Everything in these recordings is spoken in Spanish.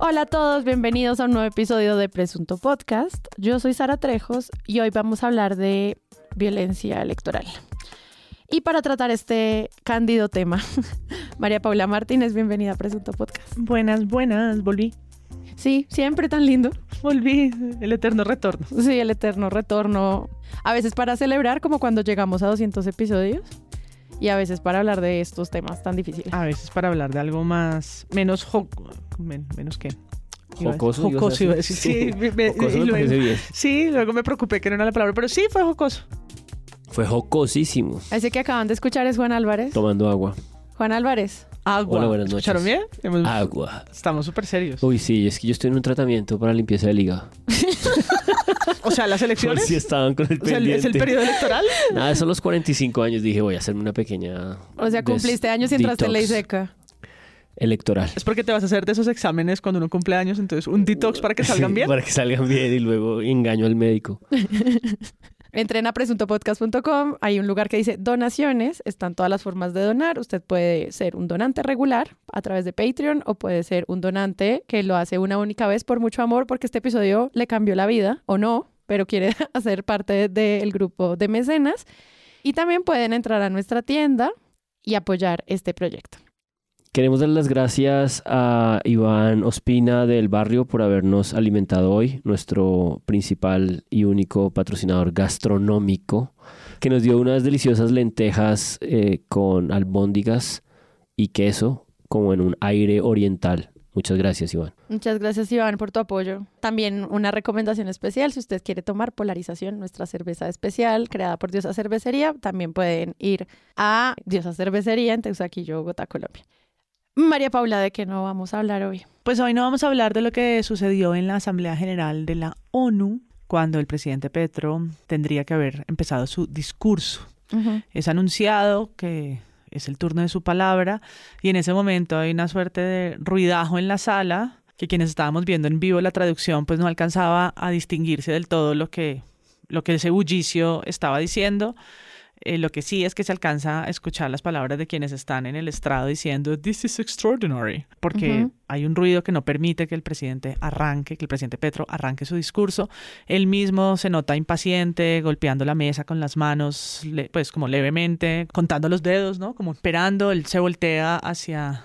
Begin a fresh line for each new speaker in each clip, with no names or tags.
Hola a todos, bienvenidos a un nuevo episodio de Presunto Podcast. Yo soy Sara Trejos y hoy vamos a hablar de violencia electoral. Y para tratar este cándido tema, María Paula Martínez, bienvenida a Presunto Podcast.
Buenas, buenas, volví.
Sí, siempre tan lindo.
Volví, el eterno retorno.
Sí, el eterno retorno. A veces para celebrar, como cuando llegamos a 200 episodios. Y a veces para hablar de estos temas tan difíciles.
A veces para hablar de algo más, menos men- menos a-
Jocoso,
Jocoso, iba a
decir.
Sí, me-
Jocoso
y luego-
bien.
sí, luego me preocupé que no era la palabra, pero sí fue jocoso.
Fue jocosísimo.
Ese que acaban de escuchar es Juan Álvarez.
Tomando agua.
Juan Álvarez.
Agua.
Hola, buenas noches.
¿Escucharon bien? Hemos-
Agua.
Estamos súper serios.
Uy, sí, es que yo estoy en un tratamiento para limpieza del hígado.
O sea, las
Por
elecciones.
si estaban con el
O sea, ¿es el
pendiente.
periodo electoral?
Nada, son los 45 años. Dije, voy a hacerme una pequeña.
O sea, cumpliste años y entraste en ley seca.
Electoral.
Es porque te vas a hacer de esos exámenes cuando uno cumple años, entonces un detox para que salgan bien.
para que salgan bien y luego engaño al médico.
Entren a presuntopodcast.com, hay un lugar que dice donaciones, están todas las formas de donar. Usted puede ser un donante regular a través de Patreon o puede ser un donante que lo hace una única vez por mucho amor porque este episodio le cambió la vida o no, pero quiere hacer parte del grupo de mecenas. Y también pueden entrar a nuestra tienda y apoyar este proyecto.
Queremos dar las gracias a Iván Ospina del barrio por habernos alimentado hoy, nuestro principal y único patrocinador gastronómico, que nos dio unas deliciosas lentejas eh, con albóndigas y queso, como en un aire oriental. Muchas gracias, Iván.
Muchas gracias Iván por tu apoyo. También una recomendación especial, si usted quiere tomar Polarización, nuestra cerveza especial creada por Diosa Cervecería, también pueden ir a Diosa Cervecería en Teusaquillo, Bogotá, Colombia. María Paula, ¿de qué no vamos a hablar hoy?
Pues hoy no vamos a hablar de lo que sucedió en la Asamblea General de la ONU cuando el presidente Petro tendría que haber empezado su discurso. Es anunciado que es el turno de su palabra y en ese momento hay una suerte de ruidajo en la sala que quienes estábamos viendo en vivo la traducción pues no alcanzaba a distinguirse del todo lo que, lo que ese bullicio estaba diciendo. Eh, lo que sí es que se alcanza a escuchar las palabras de quienes están en el estrado diciendo This is extraordinary, porque hay un ruido que no permite que el presidente arranque, que el presidente Petro arranque su discurso. Él mismo se nota impaciente, golpeando la mesa con las manos, pues como levemente, contando los dedos, ¿no? Como esperando. Él se voltea hacia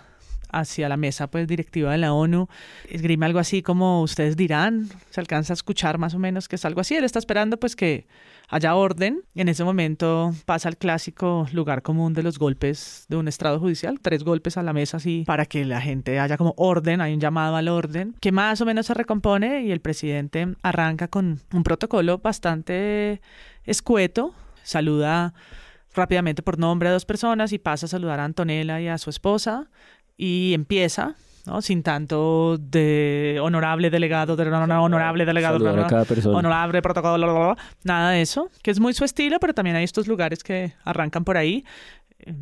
hacia la mesa pues directiva de la ONU, esgrime algo así como ustedes dirán, se alcanza a escuchar más o menos que es algo así, él está esperando pues que haya orden. En ese momento pasa el clásico lugar común de los golpes de un estrado judicial, tres golpes a la mesa así para que la gente haya como orden, hay un llamado al orden, que más o menos se recompone y el presidente arranca con un protocolo bastante escueto, saluda rápidamente por nombre a dos personas y pasa a saludar a Antonella y a su esposa y empieza, ¿no? Sin tanto de honorable delegado, de honorable delegado,
cada
honorable protocolo, bla, nada de eso, que es muy su estilo, pero también hay estos lugares que arrancan por ahí.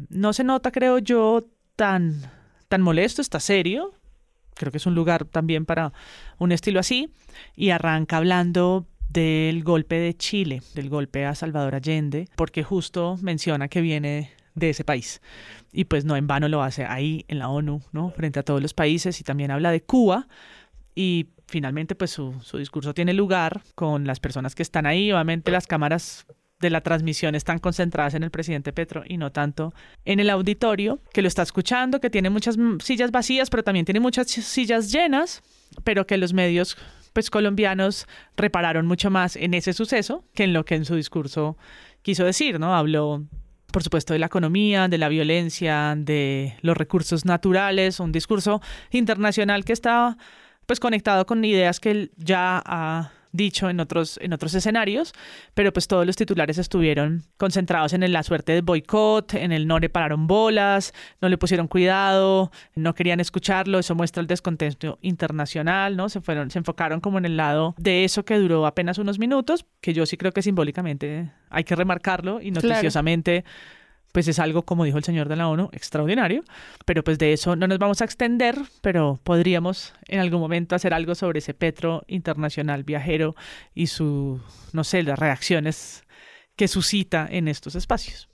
No se nota, creo yo, tan, tan molesto, está serio. Creo que es un lugar también para un estilo así. Y arranca hablando del golpe de Chile, del golpe a Salvador Allende, porque justo menciona que viene de ese país. Y pues no en vano lo hace ahí en la ONU, ¿no? Frente a todos los países y también habla de Cuba. Y finalmente pues su, su discurso tiene lugar con las personas que están ahí. Obviamente las cámaras de la transmisión están concentradas en el presidente Petro y no tanto en el auditorio, que lo está escuchando, que tiene muchas sillas vacías, pero también tiene muchas sillas llenas, pero que los medios pues colombianos repararon mucho más en ese suceso que en lo que en su discurso quiso decir, ¿no? Habló por supuesto, de la economía, de la violencia, de los recursos naturales, un discurso internacional que está pues conectado con ideas que él ya ha dicho en otros, en otros escenarios, pero pues todos los titulares estuvieron concentrados en la suerte de boicot, en el no le pararon bolas, no le pusieron cuidado, no querían escucharlo, eso muestra el descontento internacional, ¿no? Se fueron, se enfocaron como en el lado de eso que duró apenas unos minutos, que yo sí creo que simbólicamente hay que remarcarlo y
Claro.
Pues es algo, como dijo el señor de la ONU, extraordinario, pero pues de eso no nos vamos a extender, pero podríamos en algún momento hacer algo sobre ese Petro internacional viajero y su, no sé, las reacciones que suscita en estos espacios.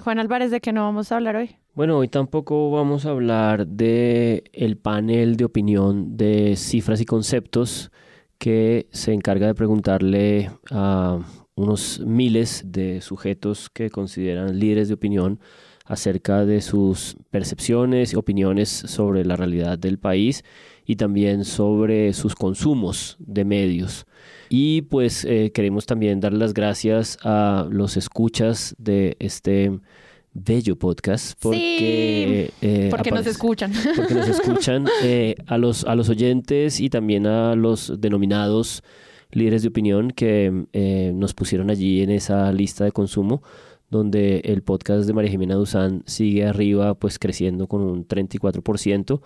Juan Álvarez, ¿de qué no vamos a hablar hoy?
Bueno, hoy tampoco vamos a hablar de el panel de opinión de cifras y conceptos que se encarga de preguntarle a unos miles de sujetos que consideran líderes de opinión acerca de sus percepciones y opiniones sobre la realidad del país y también sobre sus consumos de medios. Y pues eh, queremos también dar las gracias a los escuchas de este bello podcast porque,
eh, porque nos escuchan.
Porque nos escuchan eh, a, los, a los oyentes y también a los denominados líderes de opinión que nos pusieron allí en esa lista de consumo donde el podcast de María Jimena Duzán sigue arriba, pues creciendo con un 34%.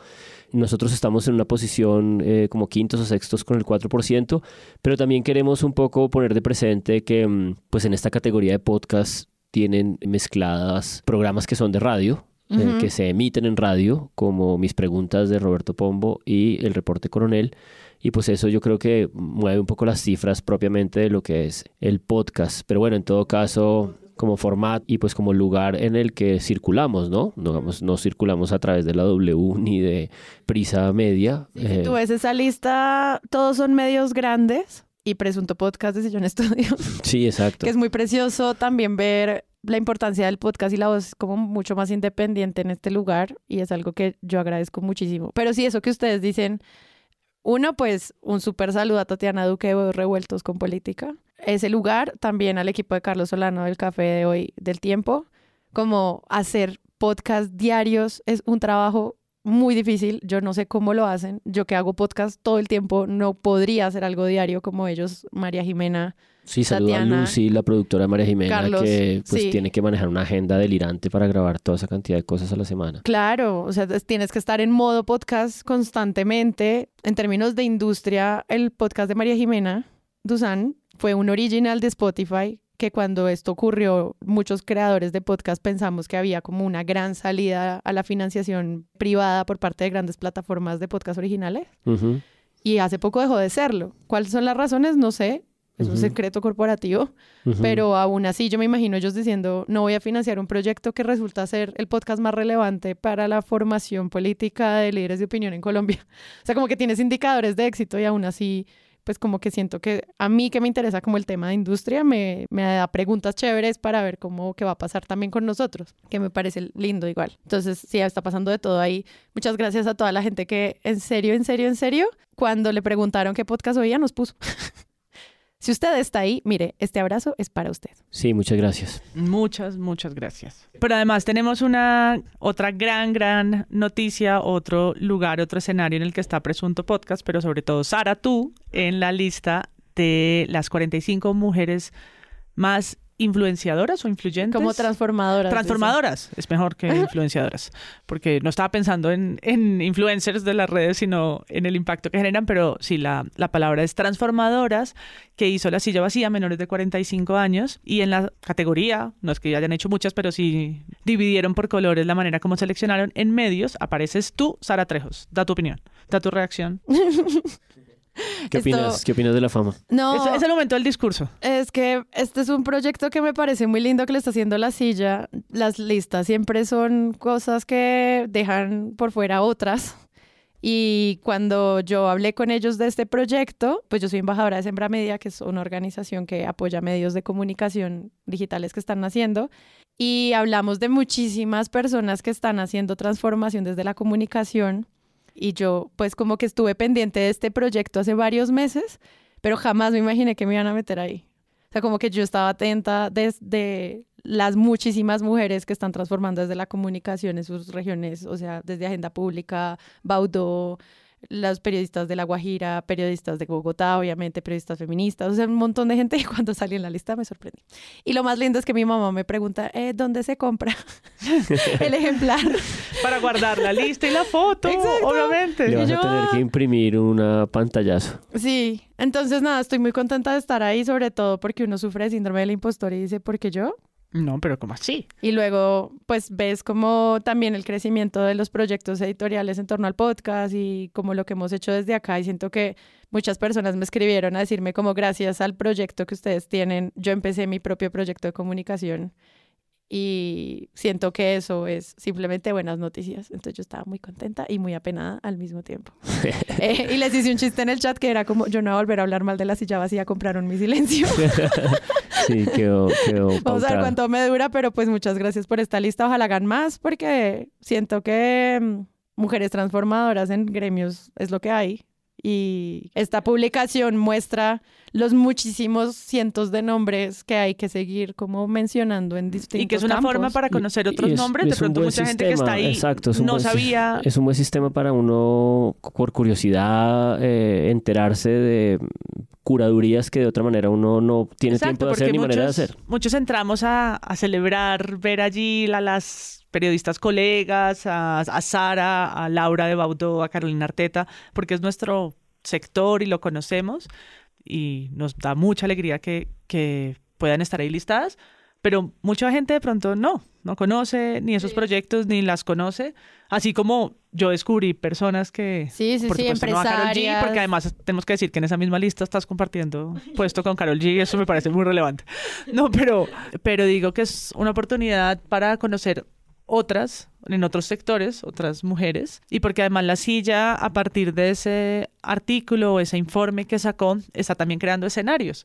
Nosotros estamos en una posición eh, como quintos o sextos con el 4%, pero también queremos un poco poner de presente que mm, pues en esta categoría de podcast tienen mezcladas programas que son de radio, eh, que se emiten en radio, como mis preguntas de Roberto Pombo y el reporte coronel. Y pues eso yo creo que mueve un poco las cifras propiamente de lo que es el podcast. Pero bueno, en todo caso, como formato y pues como lugar en el que circulamos, ¿no? No, no circulamos a través de la W ni de Prisa Media.
Si tú ves esa lista, todos son medios grandes y Presunto Podcast de Sillón Estudios.
Sí, exacto.
Que es muy precioso también ver la importancia del podcast y la voz como mucho más independiente en este lugar y es algo que yo agradezco muchísimo. Pero sí, eso que ustedes dicen, uno, pues un súper saludo a Tatiana Duque de Revueltos con Política. Ese lugar, también al equipo de Carlos Solano del Café de hoy del Tiempo, como hacer podcast diarios es un trabajo muy difícil, yo no sé cómo lo hacen, yo que hago podcast todo el tiempo no podría hacer algo diario como ellos, María Jimena.
Sí, saluda a Lucy, la productora de María Jimena, que pues tiene que manejar una agenda delirante para grabar toda esa cantidad de cosas a la semana.
Claro, o sea, tienes que estar en modo podcast constantemente. En términos de industria, el podcast de María Jimena Dusan fue un original de Spotify que cuando esto ocurrió, muchos creadores de podcast pensamos que había como una gran salida a la financiación privada por parte de grandes plataformas de podcast originales. Y hace poco dejó de serlo. ¿Cuáles son las razones? No sé. Es un secreto corporativo. Pero aún así yo me imagino ellos diciendo, no voy a financiar un proyecto que resulta ser el podcast más relevante para la formación política de líderes de opinión en Colombia. O sea, como que tienes indicadores de éxito y aún así pues como que siento que a mí que me interesa como el tema de industria, me, me da preguntas chéveres para ver cómo qué va a pasar también con nosotros, que me parece lindo igual. Entonces, sí, está pasando de todo ahí. Muchas gracias a toda la gente que en serio, en serio, en serio, cuando le preguntaron qué podcast oía, nos puso. Si usted está ahí, mire, este abrazo es para usted.
Sí, muchas gracias.
Muchas, muchas gracias. Pero además tenemos una otra gran, gran noticia, otro lugar, otro escenario en el que está Presunto Podcast, pero sobre todo Sara, tú, en la lista de las 45 mujeres más influenciadoras o influyentes.
Como transformadoras.
Transformadoras, es mejor que influenciadoras, porque no estaba pensando en, en, influencers de las redes, sino en el impacto que generan, pero sí, la, la palabra es transformadoras, que hizo la silla vacía, menores de 45 años, y en la categoría, no es que ya hayan hecho muchas, pero sí dividieron por colores la manera como seleccionaron en medios, apareces tú, Sara Trejos. Da tu opinión, da tu reacción.
¿Qué opinas? ¿Qué opinas de la fama?
No.
Es, el momento del discurso.
Es que este es un proyecto que me parece muy lindo que le está haciendo la silla. Las listas siempre son cosas que dejan por fuera otras. Y cuando yo hablé con ellos de este proyecto, pues yo soy embajadora de Sembra Media, que es una organización que apoya medios de comunicación digitales que están haciendo. Y hablamos de muchísimas personas que están haciendo transformación desde la comunicación y yo pues como que estuve pendiente de este proyecto hace varios meses, pero jamás me imaginé que me iban a meter ahí. O sea, como que yo estaba atenta desde las muchísimas mujeres que están transformando desde la comunicación en sus regiones, o sea, desde Agenda Pública, Baudó, los periodistas de La Guajira, periodistas de Bogotá, obviamente, periodistas feministas, o sea, un montón de gente y cuando salí en la lista me sorprendí. Y lo más lindo es que mi mamá me pregunta, eh, ¿dónde se compra el ejemplar?
Para guardar la lista y la foto, obviamente.
Le vas a tener que imprimir una pantallazo.
Sí, entonces nada, estoy muy contenta de estar ahí, sobre todo porque uno sufre de síndrome del impostor y dice, ¿por qué yo?
No, pero ¿cómo así?
Y luego, pues ves como también el crecimiento de los proyectos editoriales en torno al podcast y como lo que hemos hecho desde acá. Y siento que muchas personas me escribieron a decirme como gracias al proyecto que ustedes tienen, yo empecé mi propio proyecto de comunicación y siento que eso es simplemente buenas noticias. Entonces yo estaba muy contenta y muy apenada al mismo tiempo. Eh, y les hice un chiste en el chat que era como, yo no voy a volver a hablar mal de la silla vacía, compraron mi silencio.
sí, quedó, quedó
Vamos a ver cuánto me dura, pero pues muchas gracias por esta lista. Ojalá hagan más porque siento que mm, mujeres transformadoras en gremios es lo que hay y esta publicación muestra los muchísimos cientos de nombres que hay que seguir como mencionando en distintos
Y que es una forma para conocer otros nombres. de pronto mucha gente que está ahí Exacto, no sabía...
Es un buen sistema para uno, por curiosidad, eh, enterarse de curadurías que de otra manera uno no tiene tiempo de hacer ni manera de hacer.
Muchos entramos a, celebrar, ver allí a las periodistas colegas, a, a Sara, a Laura de Baudó, a Carolina Arteta, porque es nuestro sector y lo conocemos y nos da mucha alegría que, que puedan estar ahí listadas, pero mucha gente de pronto no, no conoce ni esos proyectos ni las conoce, así como yo descubrí personas que
sí, sí,
por
sí,
supuesto no a G, porque además tenemos que decir que en esa misma lista estás compartiendo puesto con Carol G, eso me parece muy relevante. No, pero pero digo que es una oportunidad para conocer otras, en otros sectores, otras mujeres, y porque además la silla, a partir de ese artículo o ese informe que sacó, está también creando escenarios.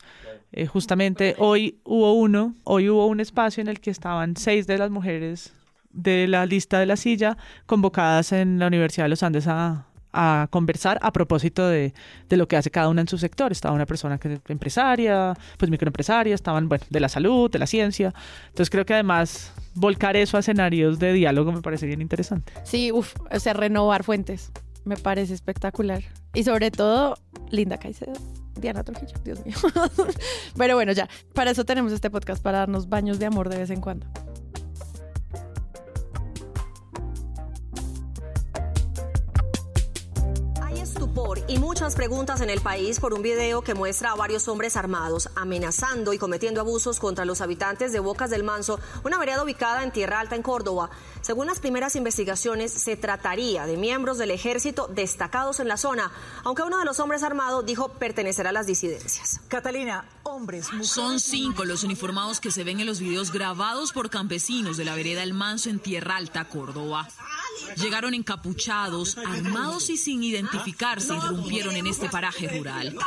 Eh, justamente hoy hubo uno, hoy hubo un espacio en el que estaban seis de las mujeres de la lista de la silla convocadas en la Universidad de los Andes a, a conversar a propósito de, de, lo que hace cada una en su sector. Estaba una persona que es empresaria, pues microempresaria, estaban, bueno, de la salud, de la ciencia. Entonces creo que además volcar eso a escenarios de diálogo me parece bien interesante.
Sí, uff, o sea, renovar fuentes. Me parece espectacular. Y sobre todo, Linda Caicedo. Diana Trujillo, Dios mío. Pero bueno, ya, para eso tenemos este podcast, para darnos baños de amor de vez en cuando.
Y muchas preguntas en el país por un video que muestra a varios hombres armados amenazando y cometiendo abusos contra los habitantes de Bocas del Manso, una vereda ubicada en Tierra Alta en Córdoba. Según las primeras investigaciones, se trataría de miembros del ejército destacados en la zona, aunque uno de los hombres armados dijo pertenecer a las disidencias.
Catalina, hombres,
Son cinco los uniformados que se ven en los videos grabados por campesinos de la vereda El Manso en Tierra Alta, Córdoba. Llegaron encapuchados, armados y sin identificarse, irrumpieron en este paraje rural.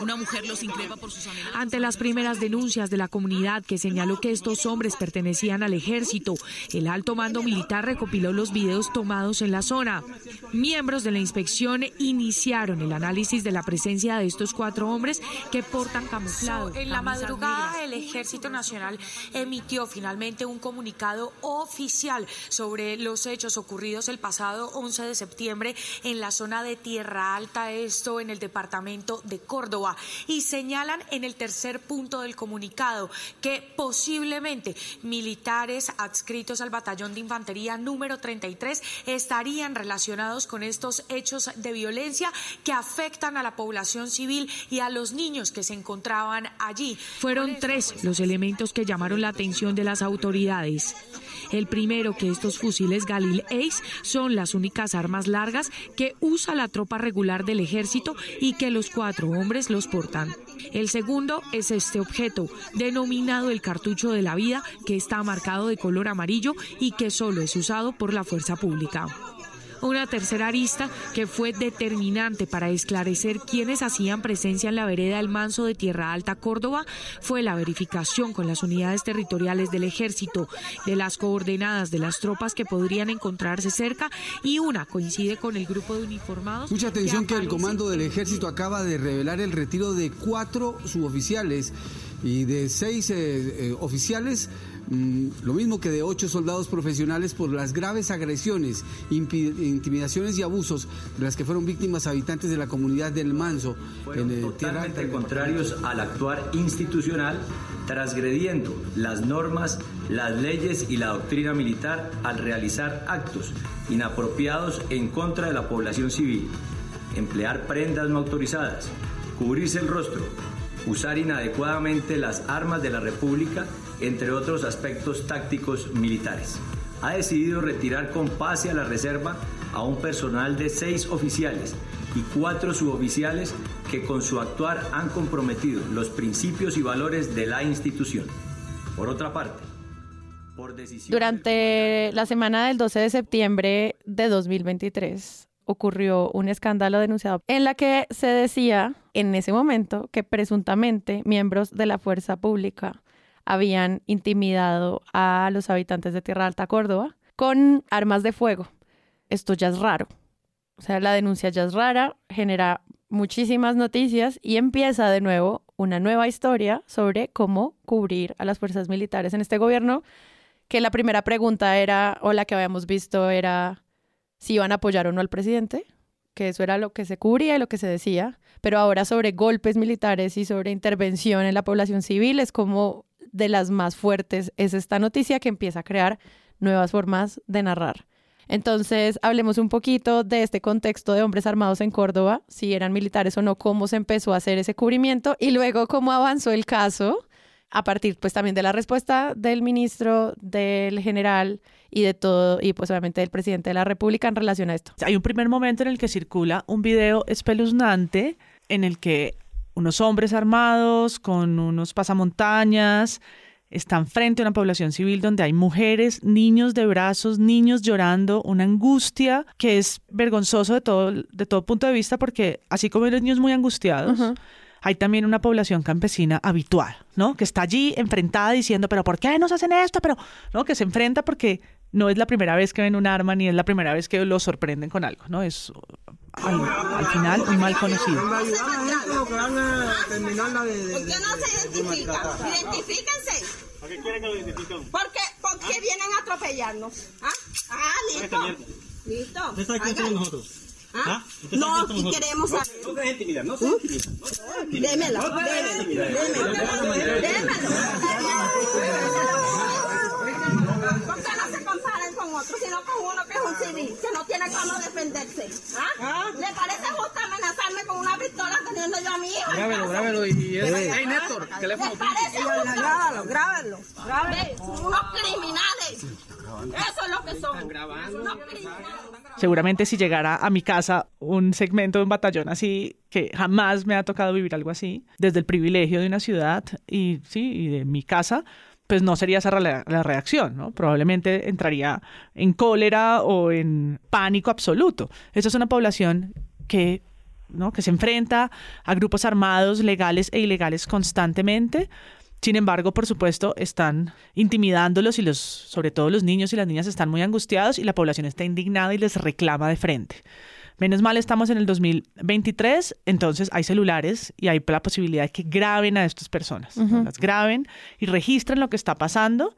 Una mujer los increpa por sus amenazas.
Ante las primeras denuncias de la comunidad que señaló que estos hombres pertenecían al ejército, el alto mando militar recopiló los videos tomados en la zona. Miembros de la inspección iniciaron el análisis de la presencia de estos cuatro hombres que portan camuflados.
En la madrugada, el Ejército Nacional emitió finalmente un comunicado oficial sobre los hechos ocurridos el pasado 11 de septiembre en la zona de Tierra Alta, esto en el departamento de Córdoba, y señalan en el tercer punto del comunicado que posiblemente militares adscritos al batallón de infantería número 33 estarían relacionados con estos hechos de violencia que afectan a la población civil y a los niños que se encontraban allí.
Fueron tres los elementos que llamaron la atención de las autoridades. El primero, que estos fusiles Galil Ace son las únicas armas largas que usa la tropa regular del ejército y que los cuatro hombres los portan. El segundo es este objeto, denominado el cartucho de la vida, que está marcado de color amarillo y que solo es usado por la fuerza pública. Una tercera arista que fue determinante para esclarecer quiénes hacían presencia en la vereda del Manso de Tierra Alta, Córdoba, fue la verificación con las unidades territoriales del ejército de las coordenadas de las tropas que podrían encontrarse cerca y una coincide con el grupo de uniformados.
Mucha atención que, el comando del ejército acaba de revelar el retiro de cuatro suboficiales y de seis eh, eh, oficiales lo mismo que de ocho soldados profesionales por las graves agresiones, intimidaciones y abusos de las que fueron víctimas habitantes de la comunidad del Manso.
en el totalmente contrarios al actuar institucional, transgrediendo las normas, las leyes y la doctrina militar al realizar actos inapropiados en contra de la población civil, emplear prendas no autorizadas, cubrirse el rostro, usar inadecuadamente las armas de la República entre otros aspectos tácticos militares. Ha decidido retirar con pase a la reserva a un personal de seis oficiales y cuatro suboficiales que con su actuar han comprometido los principios y valores de la institución. Por otra parte, por decisión...
Durante la semana del 12 de septiembre de 2023 ocurrió un escándalo denunciado en la que se decía en ese momento que presuntamente miembros de la fuerza pública habían intimidado a los habitantes de Tierra Alta, Córdoba, con armas de fuego. Esto ya es raro. O sea, la denuncia ya es rara, genera muchísimas noticias y empieza de nuevo una nueva historia sobre cómo cubrir a las fuerzas militares en este gobierno, que la primera pregunta era, o la que habíamos visto era si iban a apoyar o no al presidente, que eso era lo que se cubría y lo que se decía, pero ahora sobre golpes militares y sobre intervención en la población civil es como de las más fuertes, es esta noticia que empieza a crear nuevas formas de narrar. Entonces, hablemos un poquito de este contexto de hombres armados en Córdoba, si eran militares o no, cómo se empezó a hacer ese cubrimiento y luego cómo avanzó el caso a partir pues también de la respuesta del ministro, del general y de todo, y pues obviamente del presidente de la República en relación a esto.
Hay un primer momento en el que circula un video espeluznante en el que unos hombres armados con unos pasamontañas están frente a una población civil donde hay mujeres, niños de brazos, niños llorando, una angustia que es vergonzoso de todo, de todo punto de vista porque así como hay los niños muy angustiados, hay también una población campesina habitual, ¿no? Que está allí enfrentada diciendo, pero ¿por qué nos hacen esto? Pero, ¿no? Que se enfrenta porque no es la primera vez que ven un arma ni es la primera vez que lo sorprenden con algo, ¿no? Es al, final un mal conocido.
¿Por qué no se identifican? Identifíquense. ¿Por qué quieren que lo identifiquen? Porque, porque vienen a atropellarnos. ¿Ah? Ah, listo. Listo. ¿Usted sabe somos nosotros? ¿Ah? No, si queremos saber. No se intimidar, no se intimidar. Démelo, démelo, démelo, démelo. ¿Por qué no se comparan con otros, sino con uno que es un civil, que no tiene cómo defenderse? ¿Ah? ¿Le parece justo amenazarme con una pistola teniendo yo a mi hijo?
Grábelo, grábelo y... Hey, Néstor, teléfono.
¿Le parece justo? Grábalo, grábalo. Unos criminales. Eso es lo que son. Unos criminales.
Seguramente si llegara a mi casa un segmento de un batallón así, que jamás me ha tocado vivir algo así, desde el privilegio de una ciudad y sí, y de mi casa, pues no sería esa la, reacción. Probablemente entraría en cólera o en pánico absoluto. Esa es una población que, que se enfrenta a grupos armados, legales e ilegales constantemente. Sin embargo, por supuesto, están intimidándolos y los, sobre todo los niños y las niñas están muy angustiados y la población está indignada y les reclama de frente. Menos mal estamos en el 2023, entonces hay celulares y hay la posibilidad de que graben a estas personas, las graben y registren lo que está pasando.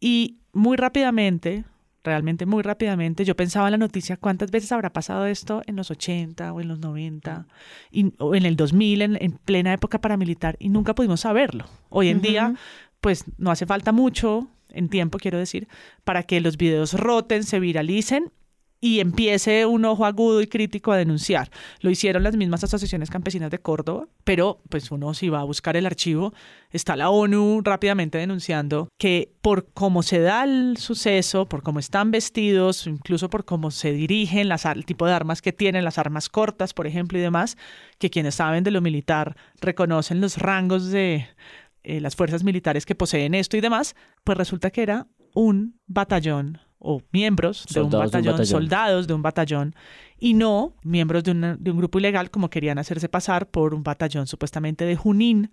Y muy rápidamente, realmente muy rápidamente, yo pensaba en la noticia cuántas veces habrá pasado esto en los 80 o en los 90 y, o en el 2000, en, en, plena época paramilitar y nunca pudimos saberlo. Hoy en día, pues no hace falta mucho en tiempo, quiero decir, para que los videos roten, se viralicen y empiece un ojo agudo y crítico a denunciar. Lo hicieron las mismas asociaciones campesinas de Córdoba, pero pues uno si va a buscar el archivo, está la ONU rápidamente denunciando que por cómo se da el suceso, por cómo están vestidos, incluso por cómo se dirigen, las, el tipo de armas que tienen, las armas cortas, por ejemplo, y demás, que quienes saben de lo militar reconocen los rangos de eh, las fuerzas militares que poseen esto y demás, pues resulta que era un batallón o miembros de un, batallón, de un, batallón, soldados de un batallón, y no miembros de, una, de, un grupo ilegal como querían hacerse pasar por un batallón supuestamente de Junín.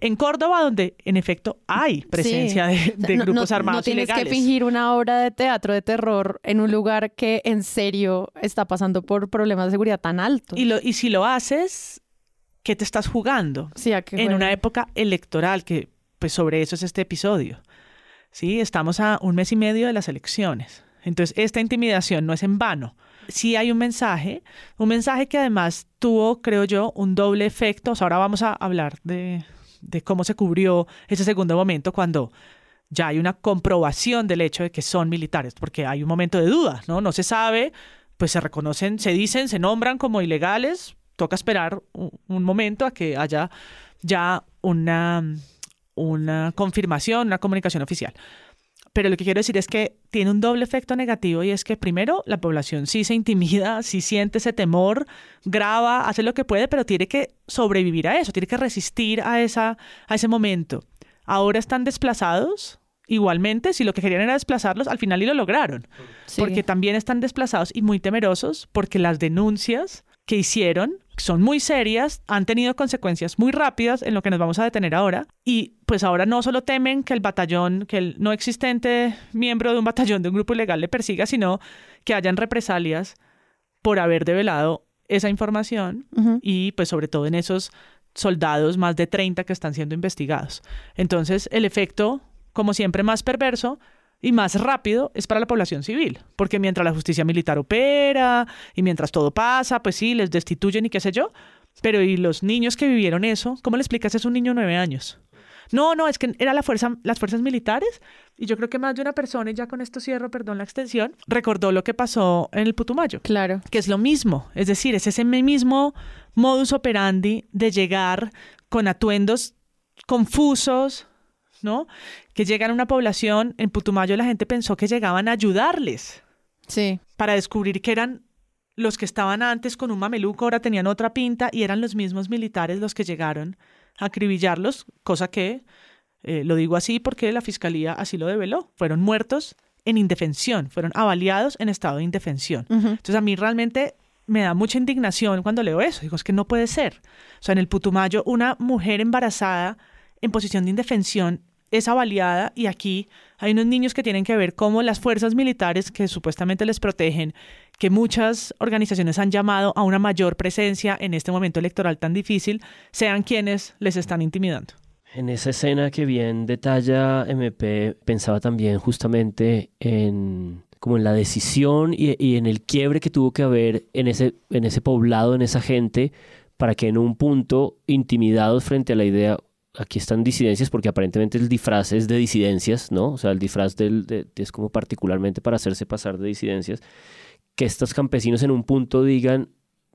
En Córdoba, donde en efecto hay presencia sí. de, de, grupos
no,
armados
No tienes
ilegales.
que fingir una obra de teatro de terror en un lugar que en serio está pasando por problemas de seguridad tan altos.
Y, lo, y si lo haces, ¿qué te estás jugando?
Sí, ¿a qué
en una época electoral, que pues sobre eso es este episodio. ¿Sí? Estamos a un mes y medio de las elecciones. Entonces, esta intimidación no es en vano. Sí hay un mensaje, un mensaje que además tuvo, creo yo, un doble efecto. Ahora vamos a hablar de, de cómo se cubrió ese segundo momento cuando ya hay una comprobación del hecho de que son militares, porque hay un momento de duda, ¿no? No se sabe, pues se reconocen, se dicen, se nombran como ilegales. Toca esperar un momento a que haya ya una una confirmación, una comunicación oficial. pero lo que quiero decir es que tiene un doble efecto negativo y es que primero la población sí se intimida, sí siente ese temor, graba, hace lo que puede, pero tiene que sobrevivir a eso, tiene que resistir a, esa, a ese momento. Ahora están desplazados, igualmente, si lo que querían era desplazarlos, al final y lo lograron, porque también están desplazados y muy temerosos porque las denuncias que hicieron son muy serias, han tenido consecuencias muy rápidas en lo que nos vamos a detener ahora. Y pues ahora no solo temen que el batallón, que el no existente miembro de un batallón de un grupo ilegal le persiga, sino que hayan represalias por haber develado esa información y pues sobre todo en esos soldados, más de 30 que están siendo investigados. Entonces el efecto, como siempre, más perverso y más rápido es para la población civil, porque mientras la justicia militar opera y mientras todo pasa, pues sí, les destituyen y qué sé yo, pero ¿y los niños que vivieron eso? ¿Cómo le explicas a un niño de nueve años? No, no, es que era la fuerza, las fuerzas militares y yo creo que más de una persona, y ya con esto cierro, perdón la extensión, recordó lo que pasó en el Putumayo.
Claro.
Que es lo mismo, es decir, es ese mismo modus operandi de llegar con atuendos confusos, ¿no? Que llegan a una población, en Putumayo la gente pensó que llegaban a ayudarles.
Sí.
Para descubrir que eran los que estaban antes con un mameluco, ahora tenían otra pinta y eran los mismos militares los que llegaron a acribillarlos, cosa que, eh, lo digo así porque la fiscalía así lo develó, fueron muertos en indefensión, fueron avaliados en estado de indefensión. Entonces a mí realmente me da mucha indignación cuando leo eso, digo, es que no puede ser. O sea, en el Putumayo, una mujer embarazada en posición de indefensión es avaliada y aquí hay unos niños que tienen que ver cómo las fuerzas militares que supuestamente les protegen, que muchas organizaciones han llamado a una mayor presencia en este momento electoral tan difícil, sean quienes les están intimidando.
En esa escena que bien detalla MP, pensaba también justamente en como en la decisión y, y, en el quiebre que tuvo que haber en ese, en ese poblado, en esa gente, para que en un punto, intimidados frente a la idea, aquí están disidencias porque aparentemente el disfraz es de disidencias, ¿no? O sea, el disfraz del, es como particularmente para hacerse pasar de disidencias, que estos campesinos en un punto digan,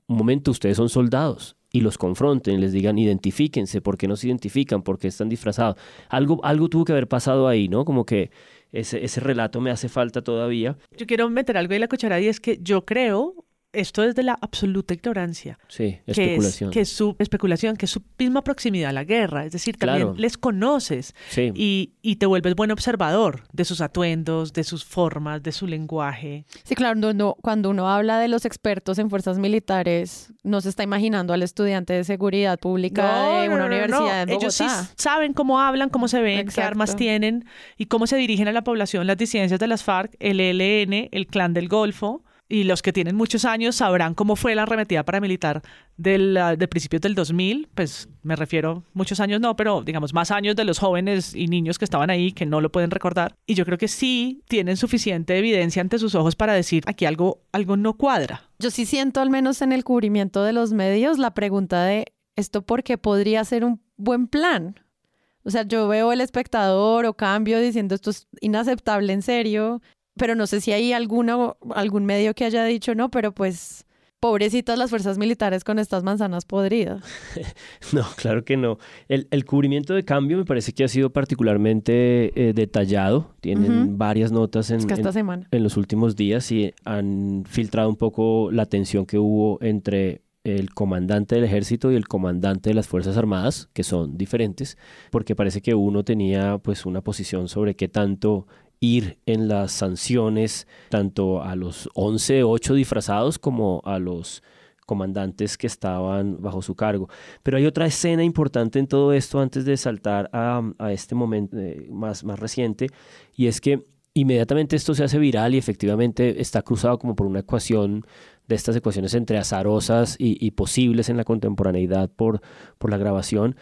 un momento, ustedes son soldados y los confronten, les digan, identifíquense, ¿por qué no se identifican? ¿Por qué están disfrazados? Algo, algo tuvo que haber pasado ahí, ¿no? Como que ese, ese relato me hace falta todavía.
Yo quiero meter algo en la cucharada y es que yo creo, esto es de la absoluta ignorancia.
Sí, especulación.
Que es, su especulación, que es su misma proximidad a la guerra. Es decir, también les conoces y, y, te vuelves buen observador de sus atuendos, de sus formas, de su lenguaje.
Sí, claro, no, cuando uno habla de los expertos en fuerzas militares, no se está imaginando al estudiante de seguridad pública de una universidad de Bogotá.
Ellos sí saben cómo hablan, cómo se ven, qué armas tienen y cómo se dirigen a la población las disidencias de las FARC, el ELN, el Clan del Golfo y los que tienen muchos años sabrán cómo fue la arremetida paramilitar del, uh, de principios del 2000, pues me refiero muchos años no, pero digamos más años de los jóvenes y niños que estaban ahí que no lo pueden recordar. Y yo creo que sí tienen suficiente evidencia ante sus ojos para decir aquí algo, algo no cuadra.
Yo sí siento al menos en el cubrimiento de los medios la pregunta de esto porque podría ser un buen plan. O sea, yo veo el espectador o cambio diciendo esto es inaceptable en serio, pero no sé si hay alguna, algún medio que haya dicho no, pero pues pobrecitas las fuerzas militares con estas manzanas podridas.
no, claro que no. El, el, cubrimiento de cambio me parece que ha sido particularmente eh, detallado. Tienen varias notas en,
semana.
en los últimos días y han filtrado un poco la tensión que hubo entre el comandante del ejército y el comandante de las Fuerzas Armadas, que son diferentes, porque parece que uno tenía pues una posición sobre qué tanto ir en las sanciones tanto a los 11, 8 disfrazados como a los comandantes que estaban bajo su cargo. Pero hay otra escena importante en todo esto antes de saltar a, este momento eh, más, más reciente y es que inmediatamente esto se hace viral y efectivamente está cruzado como por una ecuación de estas ecuaciones entre azarosas y, y posibles en la contemporaneidad por, por la grabación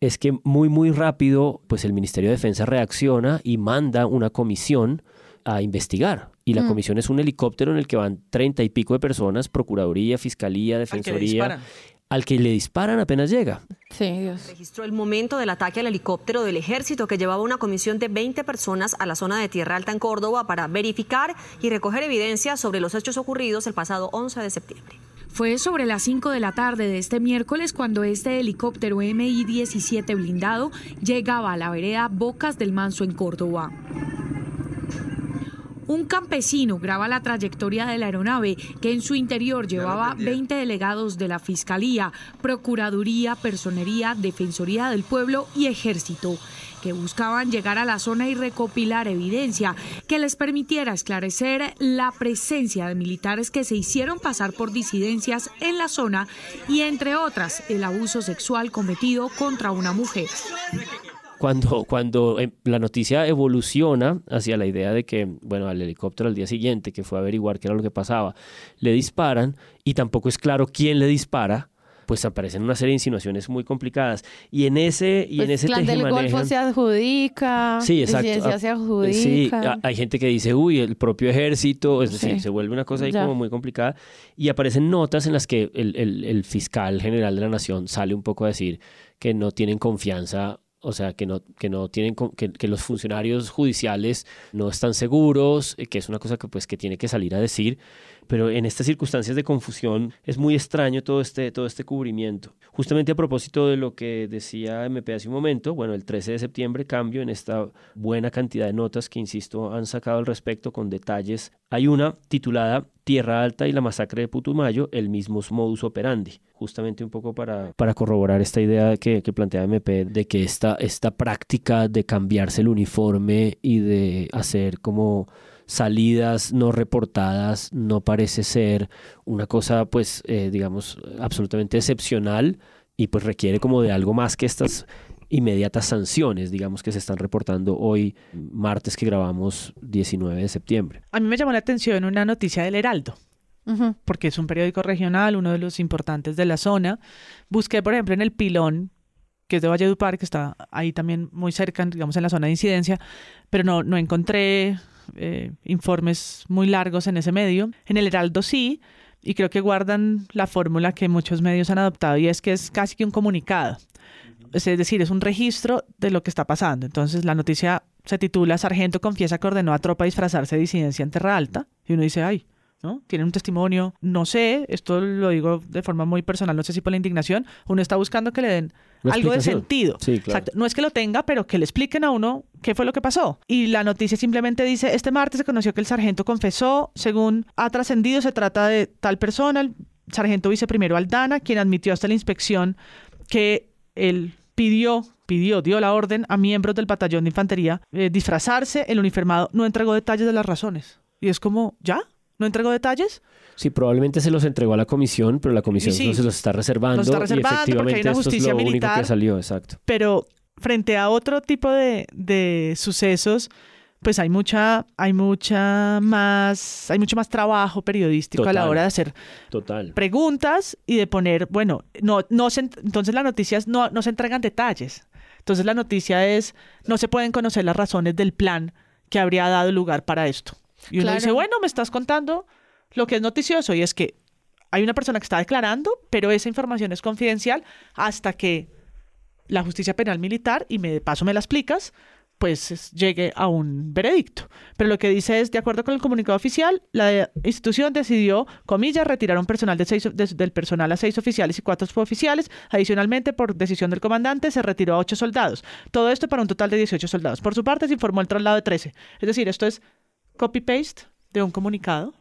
es que muy, muy rápido, pues el Ministerio de Defensa reacciona y manda una comisión a investigar. Y la mm. comisión es un helicóptero en el que van treinta y pico de personas, Procuraduría, Fiscalía, Defensoría, al que le disparan apenas llega.
Sí, Dios.
Registró el momento del ataque al helicóptero del ejército que llevaba una comisión de 20 personas a la zona de Tierra Alta en Córdoba para verificar y recoger evidencia sobre los hechos ocurridos el pasado 11 de septiembre.
Fue sobre las 5 de la tarde de este miércoles cuando este helicóptero MI-17 blindado llegaba a la vereda Bocas del Manso en Córdoba. Un campesino graba la trayectoria de la aeronave que en su interior llevaba 20 delegados de la Fiscalía, Procuraduría, Personería, Defensoría del Pueblo y Ejército que buscaban llegar a la zona y recopilar evidencia que les permitiera esclarecer la presencia de militares que se hicieron pasar por disidencias en la zona y, entre otras, el abuso sexual cometido contra una mujer.
Cuando, cuando eh, la noticia evoluciona hacia la idea de que, bueno, al helicóptero al día siguiente, que fue a averiguar qué era lo que pasaba, le disparan y tampoco es claro quién le dispara, pues aparecen una serie de insinuaciones muy complicadas. Y en ese, y en
Pues
ese
clan del Golfo se adjudica,
Sí, exacto. Ah,
se
Sí,
adjudica.
a- hay gente que dice, uy, el propio ejército, es decir,
Sí.
se vuelve una cosa ahí
Ya.
como muy complicada. Y aparecen notas en las que el, el- el fiscal general de la nación sale un poco a decir que no tienen confianza. O sea, que no, que no tienen, que, que los funcionarios judiciales no están seguros, eh, que es una cosa que pues que tiene que salir a decir. Pero en estas circunstancias de confusión es muy extraño todo este, todo este cubrimiento. Justamente a propósito de lo que decía MP hace un momento, bueno, el 13 de septiembre cambio en esta buena cantidad de notas que, insisto, han sacado al respecto con detalles. Hay una titulada Tierra Alta y la masacre de Putumayo, el mismo modus operandi. Justamente un poco para, para corroborar esta idea que, que plantea MP de que esta, esta práctica de cambiarse el uniforme y de hacer como salidas no reportadas no parece ser una cosa pues eh, digamos absolutamente excepcional y pues requiere como de algo más que estas inmediatas sanciones digamos que se están reportando hoy martes que grabamos 19 de septiembre.
A mí me llamó la atención una noticia del Heraldo, porque es un periódico regional, uno de los importantes de la zona. Busqué, por ejemplo, en el Pilón, que es de Valledupar, que está ahí también muy cerca, digamos, en la zona de incidencia, pero no, no encontré eh, informes muy largos en ese medio. En el Heraldo sí, y creo que guardan la fórmula que muchos medios han adoptado, y es que es casi que un comunicado. Es decir, es un registro de lo que está pasando. Entonces, la noticia se titula Sargento confiesa que ordenó a tropa disfrazarse de disidencia en Terra Alta. Y uno dice, ay, ¿no? Tienen un testimonio, no sé, esto lo digo de forma muy personal, no sé si por la indignación, uno está buscando que le den
Una
algo de sentido.
Sí, claro.
Exacto. No es que lo tenga, pero que le expliquen a uno qué fue lo que pasó. Y la noticia simplemente dice, este martes se conoció que el sargento confesó, según ha trascendido, se trata de tal persona, el sargento viceprimero Aldana, quien admitió hasta la inspección que él pidió, pidió, dio la orden a miembros del batallón de infantería eh, disfrazarse, el uniformado no entregó detalles de las razones. Y es como, ¿ya? ¿No entregó detalles?
Sí, probablemente se los entregó a la comisión, pero la comisión
Sí,
no se los está reservando.
los está
y
porque hay
efectivamente
una
esto es
justicia
lo único
militar.
que salió, exacto.
pero frente a otro tipo de, de sucesos, pues hay mucha, hay mucha más, hay mucho más trabajo periodístico a la hora de hacer
Total.
preguntas y de poner, bueno, no, no se, ent- entonces las noticias no, no se entregan detalles. Entonces la noticia es, no se pueden conocer las razones del plan que habría dado lugar para esto. Y uno
Claro.
dice, bueno, me estás contando lo que es noticioso y es que hay una persona que está declarando, pero esa información es confidencial hasta que la justicia penal militar, y me, de paso me la explicas, pues es- llegue a un veredicto. Pero lo que dice es, de acuerdo con el comunicado oficial, la institución decidió, comillas, retirar un personal de seis, de- del personal a seis oficiales y cuatro suboficiales. Adicionalmente, por decisión del comandante, se retiró a ocho soldados. Todo esto para un total de 18 soldados. Por su parte, se informó el traslado de 13. Es decir, esto es copy-paste de un comunicado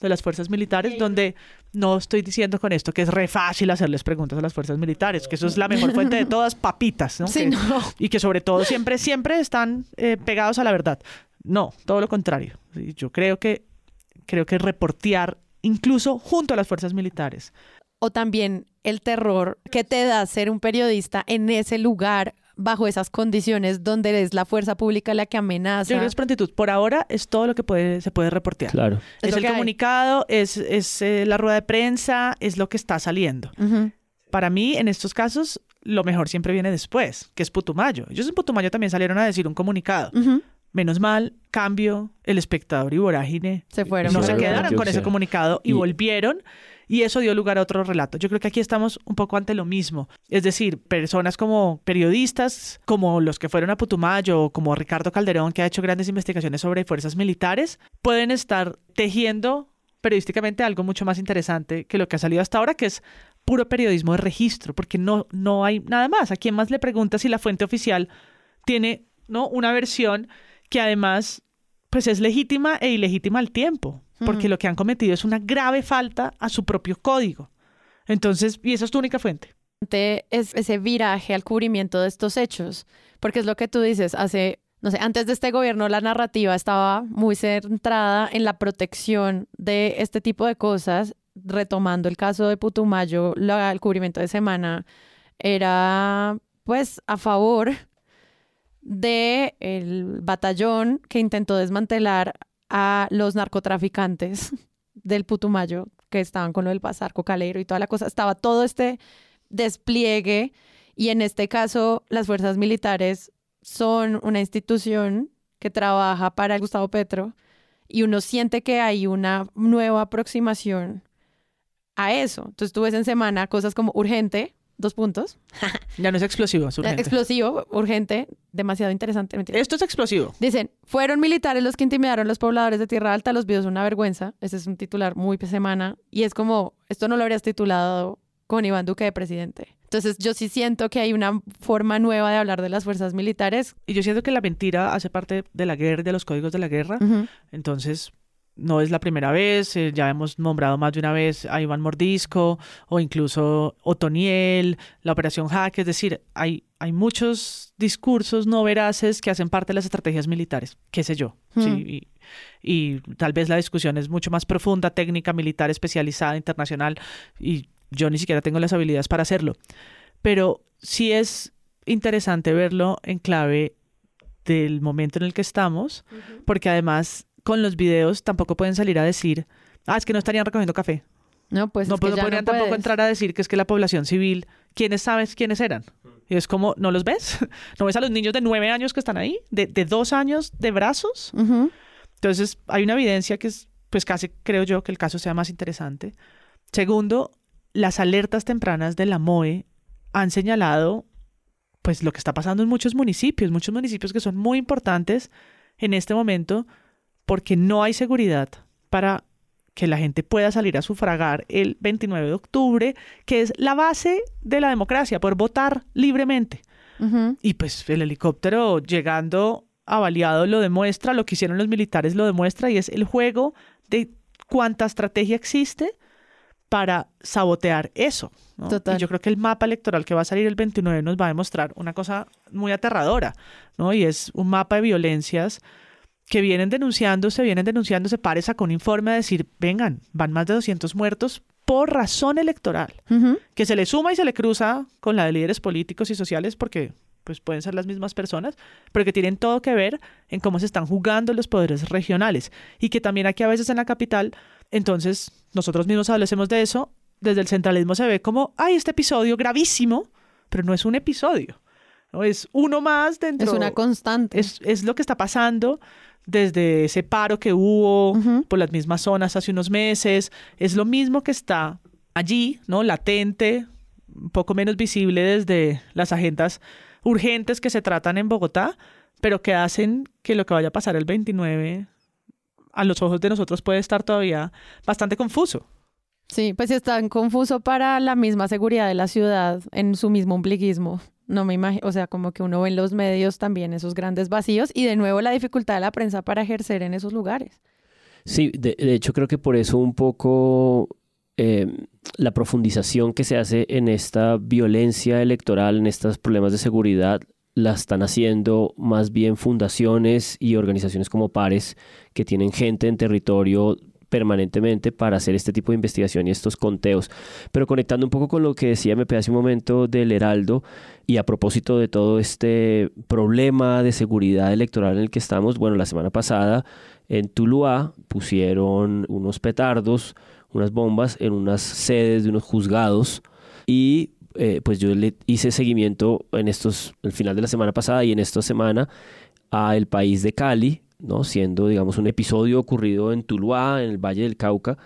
de las fuerzas militares, donde no estoy diciendo con esto que es re fácil hacerles preguntas a las fuerzas militares, que eso es la mejor fuente de todas, papitas, ¿no?
Sí,
Que-
no.
Y que sobre todo siempre, siempre están eh, pegados a la verdad. No, todo lo contrario. Yo creo que, creo que reportear incluso junto a las fuerzas militares.
O también el terror que te da ser un periodista en ese lugar, bajo esas condiciones donde es la fuerza pública la que
Yo
amenaza.
creo que es prontitud. Por ahora es todo lo que puede, se puede reportear.
Claro.
Es
el
hay.
comunicado, es, es eh, la rueda de prensa, es lo que está saliendo. Para mí, en estos casos, lo mejor siempre viene después, que es Putumayo. Ellos en Putumayo también salieron a decir un comunicado. Menos mal, cambio, el espectador y Vorágine
Se fueron.
no se quedaron con ese comunicado y,
Y-
volvieron y eso dio lugar a otro relato. Yo creo que aquí estamos un poco ante lo mismo. Es decir, personas como periodistas, como los que fueron a Putumayo, como Ricardo Calderón, que ha hecho grandes investigaciones sobre fuerzas militares, pueden estar tejiendo periodísticamente algo mucho más interesante que lo que ha salido hasta ahora, que es puro periodismo de registro, porque no, no hay nada más. ¿A quién más le pregunta si la fuente oficial tiene ¿no? una versión que además pues es legítima e ilegítima al tiempo, porque lo que han cometido es una grave falta a su propio código. Entonces, y esa es tu única fuente.
Es ese viraje al cubrimiento de estos hechos, porque es lo que tú dices, hace, no sé, antes de este gobierno la narrativa estaba muy centrada en la protección de este tipo de cosas, retomando el caso de Putumayo, el cubrimiento de semana era pues a favor de el batallón que intentó desmantelar a los narcotraficantes del Putumayo que estaban con lo del pasar cocalero y toda la cosa. Estaba todo este despliegue y en este caso las fuerzas militares son una institución que trabaja para Gustavo Petro y uno siente que hay una nueva aproximación a eso. Entonces tú ves en semana cosas como urgente, dos puntos.
ya no es explosivo, es urgente.
Explosivo, urgente, demasiado interesante.
Esto es explosivo.
Dicen, fueron militares los que intimidaron a los pobladores de Tierra Alta, los videos una vergüenza. Ese es un titular muy semana. Y es como, esto no lo habrías titulado con Iván Duque de presidente. Entonces yo sí siento que hay una forma nueva de hablar de las fuerzas militares.
Y yo siento que la mentira hace parte de la guerra, de los códigos de la guerra. Entonces no es la primera vez, eh, ya hemos nombrado más de una vez a Iván Mordisco o incluso Otoniel, la Operación Hack, es decir, hay, hay muchos discursos no veraces que hacen parte de las estrategias militares, qué sé yo, sí, y, tal vez la discusión es mucho más profunda, técnica, militar, especializada, internacional, y yo ni siquiera tengo las habilidades para hacerlo, pero sí es interesante verlo en clave del momento en el que estamos, porque además con los videos tampoco pueden salir a decir, ah, es que no estarían recogiendo café.
No, pues
no,
es
podrían tampoco entrar a decir que es que la población civil, ¿quiénes sabes quiénes eran? Y es como, ¿no los ves? ¿No ves a los niños de nueve años que están ahí? ¿De, dos años de brazos? Entonces, hay una evidencia que es, pues casi creo yo que el caso sea más interesante. Segundo, las alertas tempranas de la MOE han señalado, pues, lo que está pasando en muchos municipios, muchos municipios que son muy importantes en este momento porque no hay seguridad para que la gente pueda salir a sufragar el 29 de octubre, que es la base de la democracia, por votar libremente. Y pues el helicóptero llegando avaliado lo demuestra, lo que hicieron los militares lo demuestra y es el juego de cuánta estrategia existe para sabotear eso. Y yo creo que el mapa electoral que va a salir el 29 nos va a demostrar una cosa muy aterradora, ¿no? Y es un mapa de violencias que vienen denunciándose, vienen denunciándose, pare con informe a decir, vengan, van más de 200 muertos por razón electoral, que se le suma y se le cruza con la de líderes políticos y sociales porque pues pueden ser las mismas personas, pero que tienen todo que ver en cómo se están jugando los poderes regionales y que también aquí a veces en la capital, entonces nosotros mismos hablecemos de eso, desde el centralismo se ve como, ay, este episodio gravísimo, pero no es un episodio, ¿no? es uno más dentro.
Es una constante.
Es, es lo que está pasando desde ese paro que hubo por las mismas zonas hace unos meses. Es lo mismo que está allí, ¿no? Latente, un poco menos visible desde las agendas urgentes que se tratan en Bogotá, pero que hacen que lo que vaya a pasar el 29 a los ojos de nosotros puede estar todavía bastante confuso.
Sí, pues está confuso para la misma seguridad de la ciudad en su mismo ombliguismo. No me imagino, o sea, como que uno ve en los medios también esos grandes vacíos y de nuevo la dificultad de la prensa para ejercer en esos lugares.
Sí, de, hecho creo que por eso un poco eh, la profundización que se hace en esta violencia electoral, en estos problemas de seguridad, la están haciendo más bien fundaciones y organizaciones como pares que tienen gente en territorio permanentemente para hacer este tipo de investigación y estos conteos. Pero conectando un poco con lo que decía me hace un momento del Heraldo y a propósito de todo este problema de seguridad electoral en el que estamos, bueno, la semana pasada en Tuluá pusieron unos petardos, unas bombas en unas sedes de unos juzgados y eh, pues yo le hice seguimiento en estos, el final de la semana pasada y en esta semana a el país de Cali, ¿no? siendo digamos un episodio ocurrido en Tuluá, en el Valle del Cauca,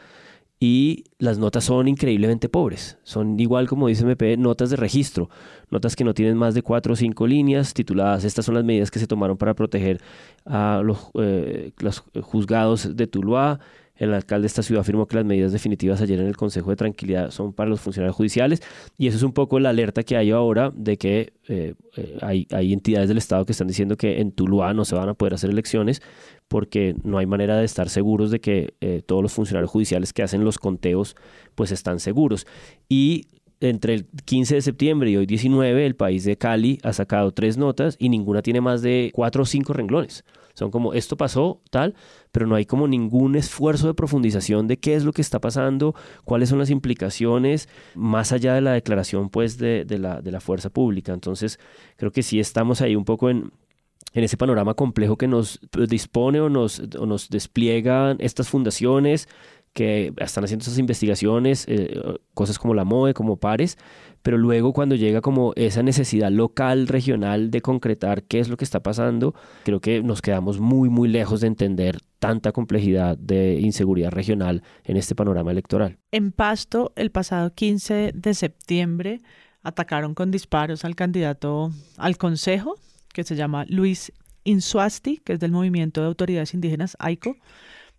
y las notas son increíblemente pobres. Son igual como dice MP, notas de registro, notas que no tienen más de cuatro o cinco líneas tituladas. Estas son las medidas que se tomaron para proteger a los, eh, los juzgados de Tuluá. El alcalde de esta ciudad afirmó que las medidas definitivas ayer en el Consejo de Tranquilidad son para los funcionarios judiciales y eso es un poco la alerta que hay ahora de que eh, eh, hay, hay entidades del Estado que están diciendo que en Tuluá no se van a poder hacer elecciones porque no hay manera de estar seguros de que eh, todos los funcionarios judiciales que hacen los conteos pues están seguros. Y entre el 15 de septiembre y hoy 19, el país de Cali ha sacado tres notas y ninguna tiene más de cuatro o cinco renglones. Son como, esto pasó, tal, pero no hay como ningún esfuerzo de profundización de qué es lo que está pasando, cuáles son las implicaciones, más allá de la declaración, pues, de, de la, de la fuerza pública. Entonces, creo que sí estamos ahí un poco en, en ese panorama complejo que nos dispone o nos, o nos despliegan estas fundaciones que están haciendo esas investigaciones, eh, cosas como la MOE, como pares, pero luego cuando llega como esa necesidad local, regional de concretar qué es lo que está pasando, creo que nos quedamos muy, muy lejos de entender tanta complejidad de inseguridad regional en este panorama electoral.
En Pasto, el pasado 15 de septiembre, atacaron con disparos al candidato al Consejo, que se llama Luis Insuasti, que es del Movimiento de Autoridades Indígenas, AICO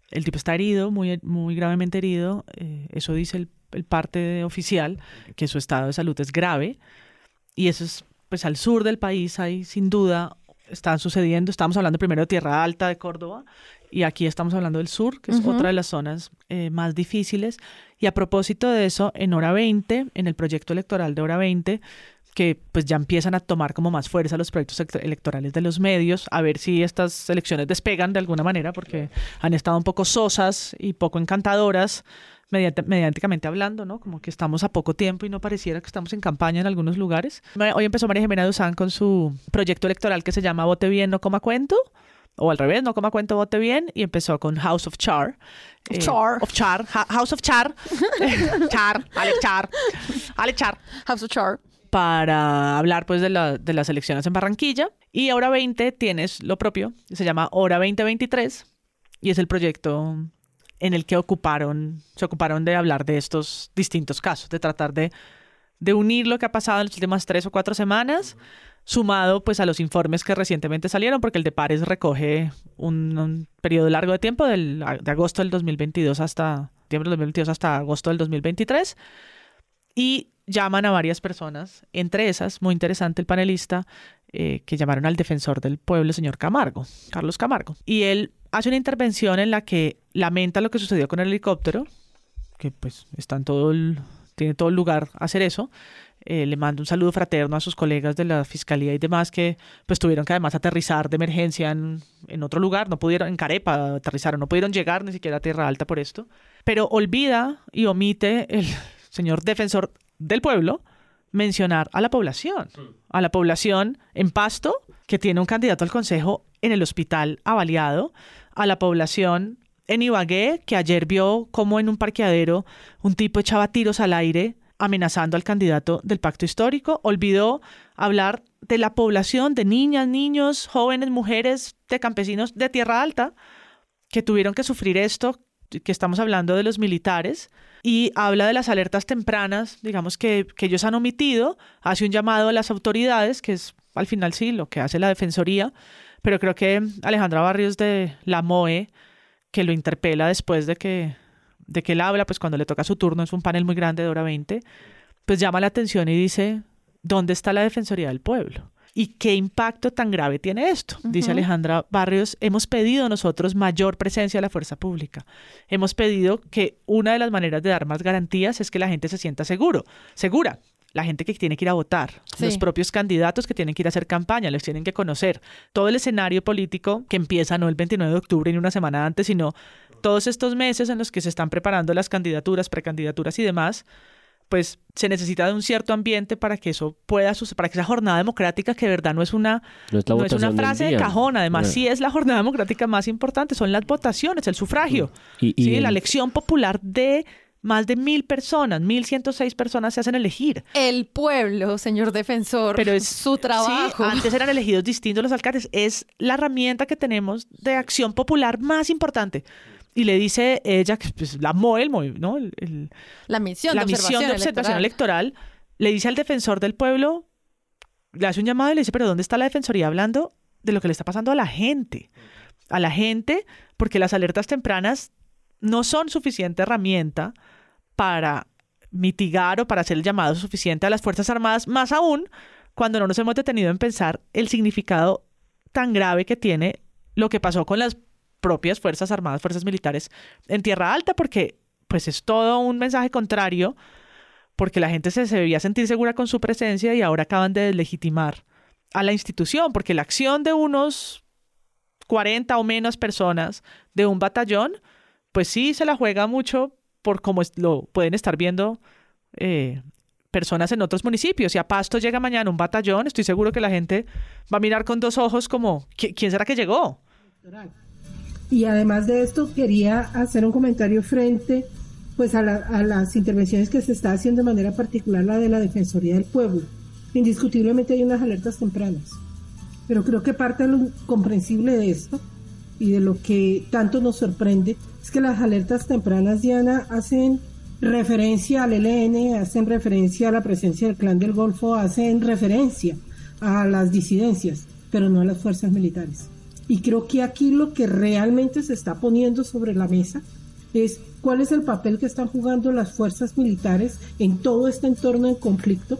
el tipo está herido, muy, muy gravemente herido, eh, eso dice el, el, parte oficial, que su estado de salud es grave, y eso es, pues al sur del país hay sin duda, están sucediendo, estamos hablando primero de Tierra Alta, de Córdoba, y aquí estamos hablando del sur, que es otra de las zonas eh, más difíciles, y a propósito de eso, en hora 20, en el proyecto electoral de hora 20, que pues ya empiezan a tomar como más fuerza los proyectos electorales de los medios, a ver si estas elecciones despegan de alguna manera, porque han estado un poco sosas y poco encantadoras mediáticamente hablando, ¿no? Como que estamos a poco tiempo y no pareciera que estamos en campaña en algunos lugares. Hoy empezó María Jimena Duzán con su proyecto electoral que se llama Vote Bien, no coma cuento o al revés, no coma cuento, vote bien, y empezó con House of Char.
Eh, Char.
Of Char. House of Char. Char. Alex Char. Alex Char.
House of Char
para hablar pues de, la, de las elecciones en Barranquilla. Y Hora 20 tienes lo propio, se llama Hora 2023 y es el proyecto en el que ocuparon, se ocuparon de hablar de estos distintos casos, de tratar de, de unir lo que ha pasado en las últimas tres o cuatro semanas, sumado pues a los informes que recientemente salieron, porque el de Pares recoge un, un periodo largo de tiempo, del, de agosto del 2022 hasta, del 2022 hasta agosto del 2023, y llaman a varias personas, entre esas, muy interesante el panelista, eh, que llamaron al defensor del pueblo, señor Camargo, Carlos Camargo. Y él hace una intervención en la que lamenta lo que sucedió con el helicóptero, que pues está en todo el, tiene todo el lugar hacer eso. Eh, le manda un saludo fraterno a sus colegas de la fiscalía y demás que pues tuvieron que además aterrizar de emergencia en, en otro lugar, no pudieron, en Carepa aterrizaron, no pudieron llegar ni siquiera a Tierra Alta por esto, pero olvida y omite el señor defensor del pueblo mencionar a la población, a la población en Pasto, que tiene un candidato al consejo en el hospital avaliado, a la población en Ibagué, que ayer vio cómo en un parqueadero un tipo echaba tiros al aire amenazando al candidato del pacto histórico, olvidó hablar de la población de niñas, niños, jóvenes, mujeres, de campesinos de Tierra Alta, que tuvieron que sufrir esto, que estamos hablando de los militares, y habla de las alertas tempranas, digamos, que, que ellos han omitido, hace un llamado a las autoridades, que es al final sí lo que hace la Defensoría, pero creo que Alejandra Barrios de la MOE, que lo interpela después de que, de que él habla, pues cuando le toca su turno, es un panel muy grande de hora 20, pues llama la atención y dice, ¿dónde está la Defensoría del Pueblo? ¿Y qué impacto tan grave tiene esto? Dice Alejandra Barrios, hemos pedido nosotros mayor presencia de la fuerza pública. Hemos pedido que una de las maneras de dar más garantías es que la gente se sienta seguro, segura. La gente que tiene que ir a votar, los propios candidatos que tienen que ir a hacer campaña, les tienen que conocer. Todo el escenario político que empieza no el 29 de octubre ni una semana antes, sino todos estos meses en los que se están preparando las candidaturas, precandidaturas y demás, pues se necesita de un cierto ambiente para que eso pueda suceder, para que esa jornada democrática, que de verdad no es una, no es, una frase de cajón, además sí es la jornada democrática más importante, son las votaciones, el sufragio, y, ¿sí? la elección popular de más de mil personas, mil ciento seis personas se hacen elegir.
El pueblo, señor defensor, pero es su trabajo.
antes eran elegidos distintos los alcaldes, es la herramienta que tenemos de acción popular más importante y le dice ella que pues, la MOE, ¿no?
la misión,
de, observación observación electoral. le dice al defensor del pueblo, le hace un llamado y le dice, pero ¿dónde está la defensoría hablando de lo que le está pasando a la gente? A la gente, porque las alertas tempranas no son suficiente herramienta para mitigar o para hacer el llamado suficiente a las Fuerzas Armadas, más aún cuando no nos hemos detenido en pensar el significado tan grave que tiene lo que pasó con las propias Fuerzas Armadas, Fuerzas Militares en Tierra Alta, porque pues es todo un mensaje contrario, porque la gente se, debía sentir segura con su presencia y ahora acaban de deslegitimar a la institución, porque la acción de unos 40 o menos personas de un batallón, pues sí se la juega mucho por cómo lo pueden estar viendo eh, personas en otros municipios. Si a Pasto llega mañana un batallón, estoy seguro que la gente va a mirar con dos ojos como, ¿quién será que llegó?
Y además de esto, quería hacer un comentario frente pues a, a, las intervenciones que se está haciendo de manera particular la de la Defensoría del Pueblo. Indiscutiblemente hay unas alertas tempranas, pero creo que parte de lo comprensible de esto y de lo que tanto nos sorprende es que las alertas tempranas, Diana, hacen referencia al ELN, hacen referencia a la presencia del clan del Golfo, hacen referencia a las disidencias, pero no a las fuerzas militares. Y creo que aquí lo que realmente se está poniendo sobre la mesa es cuál es el papel que están jugando las fuerzas militares en todo este entorno en conflicto,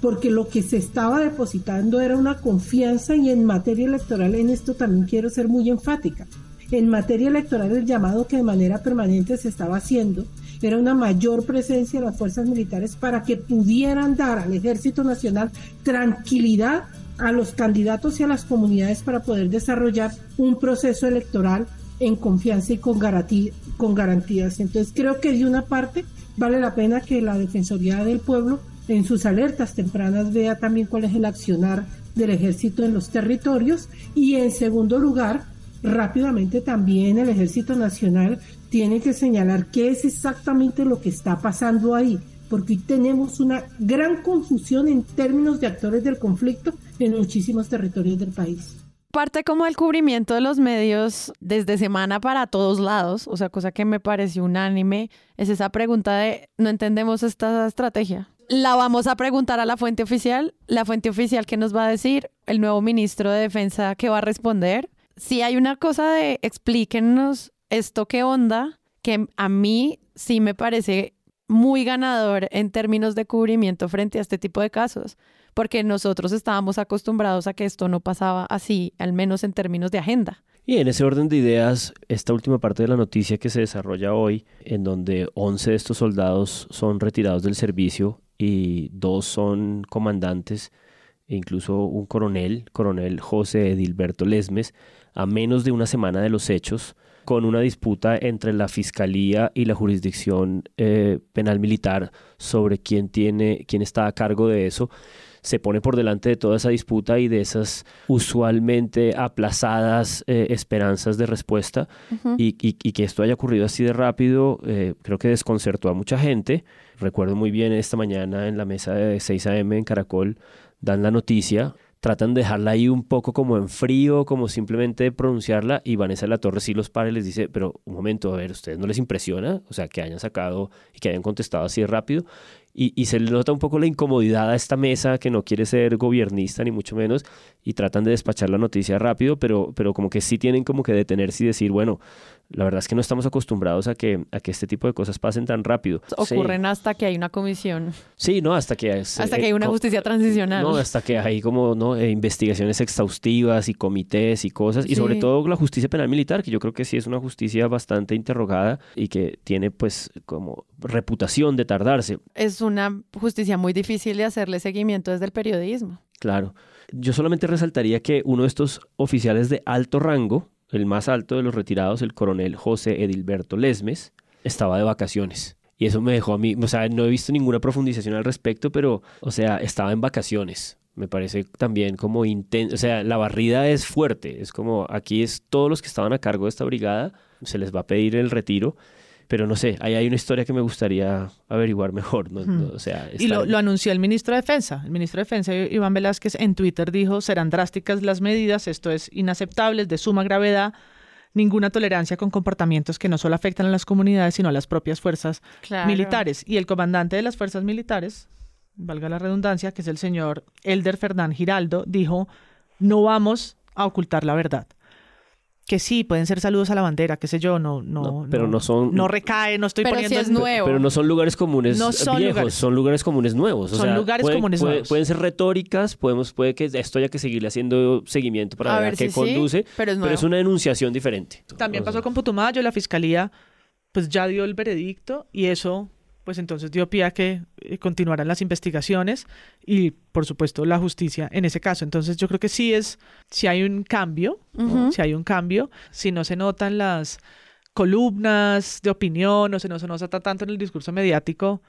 porque lo que se estaba depositando era una confianza y en materia electoral en esto también quiero ser muy enfática. En materia electoral el llamado que de manera permanente se estaba haciendo era una mayor presencia de las fuerzas militares para que pudieran dar al Ejército Nacional tranquilidad a los candidatos y a las comunidades para poder desarrollar un proceso electoral en confianza y con, con garantías. Entonces creo que de una parte vale la pena que la Defensoría del Pueblo en sus alertas tempranas vea también cuál es el accionar del ejército en los territorios y en segundo lugar rápidamente también el Ejército Nacional tiene que señalar qué es exactamente lo que está pasando ahí, porque tenemos una gran confusión en términos de actores del conflicto en muchísimos territorios del país.
Parte como el cubrimiento de los medios desde semana para todos lados, o sea, cosa que me pareció unánime, es esa pregunta de no entendemos esta estrategia. La vamos a preguntar a la fuente oficial, la fuente oficial que nos va a decir, el nuevo ministro de Defensa que va a responder, si hay una cosa de explíquenos esto qué onda, que a mí sí me parece muy ganador en términos de cubrimiento frente a este tipo de casos, porque nosotros estábamos acostumbrados a que esto no pasaba así, al menos en términos de agenda.
Y en ese orden de ideas, esta última parte de la noticia que se desarrolla hoy, en donde 11 de estos soldados son retirados del servicio y dos son comandantes, e incluso un coronel, coronel José Edilberto Lesmes, a menos de una semana de los hechos, con una disputa entre la Fiscalía y la jurisdicción eh, penal militar sobre quién, tiene, quién está a cargo de eso, se pone por delante de toda esa disputa y de esas usualmente aplazadas eh, esperanzas de respuesta y, que esto haya ocurrido así de rápido, eh, creo que desconcertó a mucha gente. Recuerdo muy bien esta mañana en la mesa de 6 a.m. en Caracol, dan la noticia tratan de dejarla ahí un poco como en frío, como simplemente pronunciarla, y Vanessa de la Torre sí los para y les dice, pero un momento, a ver, ¿ustedes no les impresiona? O sea, que hayan sacado y que hayan contestado así de rápido. Y, y, se le nota un poco la incomodidad a esta mesa que no quiere ser gobiernista ni mucho menos y tratan de despachar la noticia rápido, pero, pero como que sí tienen como que detenerse y decir, bueno, la verdad es que no estamos acostumbrados a que, a que este tipo de cosas pasen tan rápido.
Ocurren hasta que hay una comisión.
Sí, no, hasta que...
hasta que hay una justicia transicional.
No, hasta que hay como ¿no? Eh, investigaciones exhaustivas y comités y cosas. Y sobre todo la justicia penal militar, que yo creo que sí es una justicia bastante interrogada y que tiene pues como reputación de tardarse.
Es una justicia muy difícil de hacerle seguimiento desde el periodismo.
Claro. Yo solamente resaltaría que uno de estos oficiales de alto rango, el más alto de los retirados, el coronel José Edilberto Lesmes, estaba de vacaciones. Y eso me dejó a mí, o sea, no he visto ninguna profundización al respecto, pero, o sea, estaba en vacaciones. Me parece también como intenso, o sea, la barrida es fuerte, es como aquí es todos los que estaban a cargo de esta brigada, se les va a pedir el retiro pero no sé, ahí hay una historia que me gustaría averiguar mejor. o sea,
Y lo, lo, anunció el ministro de Defensa. El ministro de Defensa, Iván Velázquez, en Twitter dijo, serán drásticas las medidas, esto es inaceptable, es de suma gravedad, ninguna tolerancia con comportamientos que no solo afectan a las comunidades, sino a las propias fuerzas militares. Y el comandante de las fuerzas militares, valga la redundancia, que es el señor Elder Fernán Giraldo, dijo, no vamos a ocultar la verdad. Que sí, pueden ser saludos a la bandera, qué sé yo, no, no,
pero no, son...
No recae, no estoy
Pero
poniendo...
si es nuevo.
Pero no son lugares comunes
No son
viejos,
lugares.
son lugares comunes nuevos. O
Son
sea,
lugares
puede-
comunes
puede-
nuevos.
Pueden ser retóricas, podemos, puede que esto haya que seguirle haciendo seguimiento para
A
ver, a qué
si sí,
conduce,
pero es
pero es
nuevo.
una enunciación diferente.
También
O sea,
pasó con Putumayo, la fiscalía pues ya dio el veredicto y eso pues entonces dio pie a que eh, continuaran las investigaciones y por supuesto la justicia en ese caso. Entonces yo creo que sí es, si hay un cambio, si hay un cambio, si no se notan las columnas de opinión o se no se nota tanto en el discurso mediático,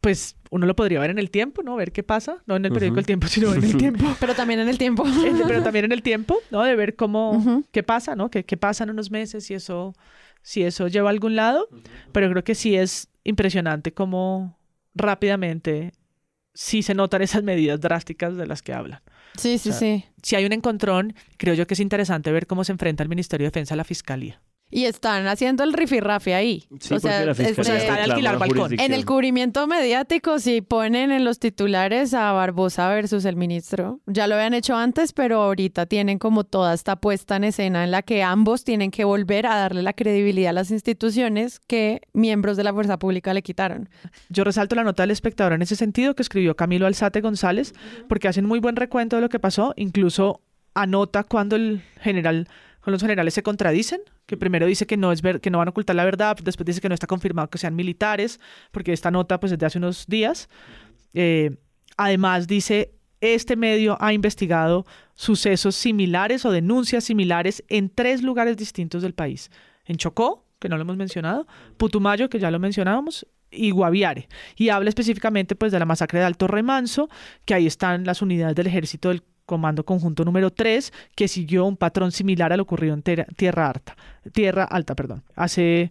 pues uno lo podría ver en el tiempo, ¿no? Ver qué pasa, no en el periódico
Ujú.
El Tiempo, sino en el tiempo.
Pero también en el tiempo.
Pero también en el tiempo, ¿no? De ver cómo,
Ujú.
qué pasa, ¿no? ¿Qué, qué pasa en unos meses y eso, si eso lleva a algún lado. Pero creo que sí es impresionante cómo rápidamente sí se notan esas medidas drásticas de las que hablan.
Sí, sí,
O sea,
sí.
Si hay un encontrón, creo yo que es interesante ver cómo se enfrenta el Ministerio de Defensa a la Fiscalía.
Y están haciendo el rifirrafe ahí.
Sí,
o sea,
porque la
este-
fiscalía
O sea, está de
reclama
alquilar balcón.
En el cubrimiento mediático, si ponen en los titulares a Barbosa versus el ministro, ya lo habían hecho antes, pero ahorita tienen como toda esta puesta en escena en la que ambos tienen que volver a darle la credibilidad a las instituciones que miembros de la fuerza pública le quitaron.
Yo resalto la nota del espectador en ese sentido que escribió Camilo Alzate González, porque hacen muy buen recuento de lo que pasó, incluso anota cuando el general, cuando los generales se contradicen, que primero dice que no es ver, que no van a ocultar la verdad, después dice que no está confirmado que sean militares, porque esta nota pues es de hace unos días. Eh, además dice este medio ha investigado sucesos similares o denuncias similares en tres lugares distintos del país. En Chocó, que no lo hemos mencionado, Putumayo, que ya lo mencionábamos, y Guaviare. Y habla específicamente pues de la masacre de Alto Remanso, que ahí están las unidades del ejército del Comando Conjunto número 3, que siguió un patrón similar al ocurrido en Tierra, Alta. Tierra Alta, perdón. Hace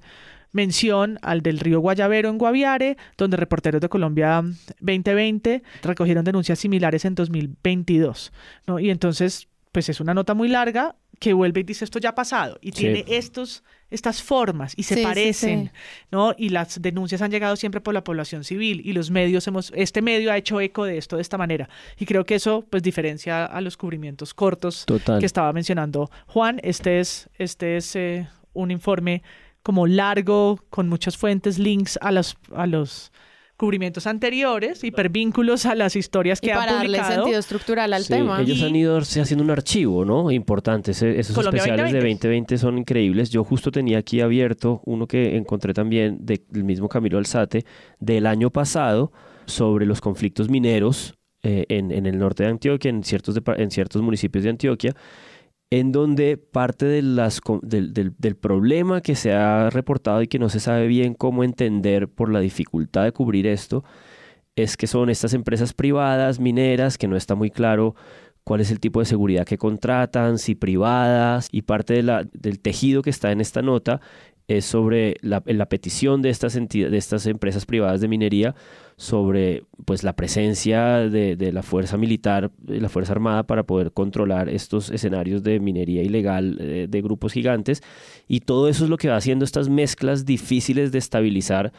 mención al del río Guayavero en Guaviare, donde reporteros de Colombia 2020 recogieron denuncias similares en 2022. ¿no? Y entonces, pues es una nota muy larga que vuelve y dice esto ya ha pasado y
Sí.
tiene estos estas formas y se
Sí, sí,
parecen,
sí.
¿no? Y las denuncias han llegado siempre por la población civil y los medios hemos este medio ha hecho eco de esto de esta manera y creo que eso pues diferencia a los cubrimientos cortos
Total.
que estaba mencionando Juan. Este es este es eh, un informe como largo con muchas fuentes, links a los a los cubrimientos anteriores, hipervínculos a las historias
Y
que han
para darle sentido estructural al
Sí,
tema.
ellos
Y-
han ido haciendo un archivo, ¿no? Importante. Ese- esos
Colombia
especiales
2020.
de 2020 son increíbles. Yo justo tenía aquí abierto uno que encontré también de- del mismo Camilo Alzate del año pasado sobre los conflictos mineros eh, en, en el norte de Antioquia, en ciertos, depa- en ciertos municipios de Antioquia, en donde parte del, problema que se ha reportado y que no se sabe bien cómo entender por la dificultad de cubrir esto, es que son estas empresas privadas, mineras, que no está muy claro cuál es el tipo de seguridad que contratan, si privadas, y parte del tejido que está en esta nota es sobre la, la petición de estas, de estas empresas privadas de minería sobre pues, la presencia de, de la fuerza militar, la fuerza armada para poder controlar estos escenarios de minería ilegal eh, de grupos gigantes. Y todo eso es lo que va haciendo estas mezclas difíciles de estabilizar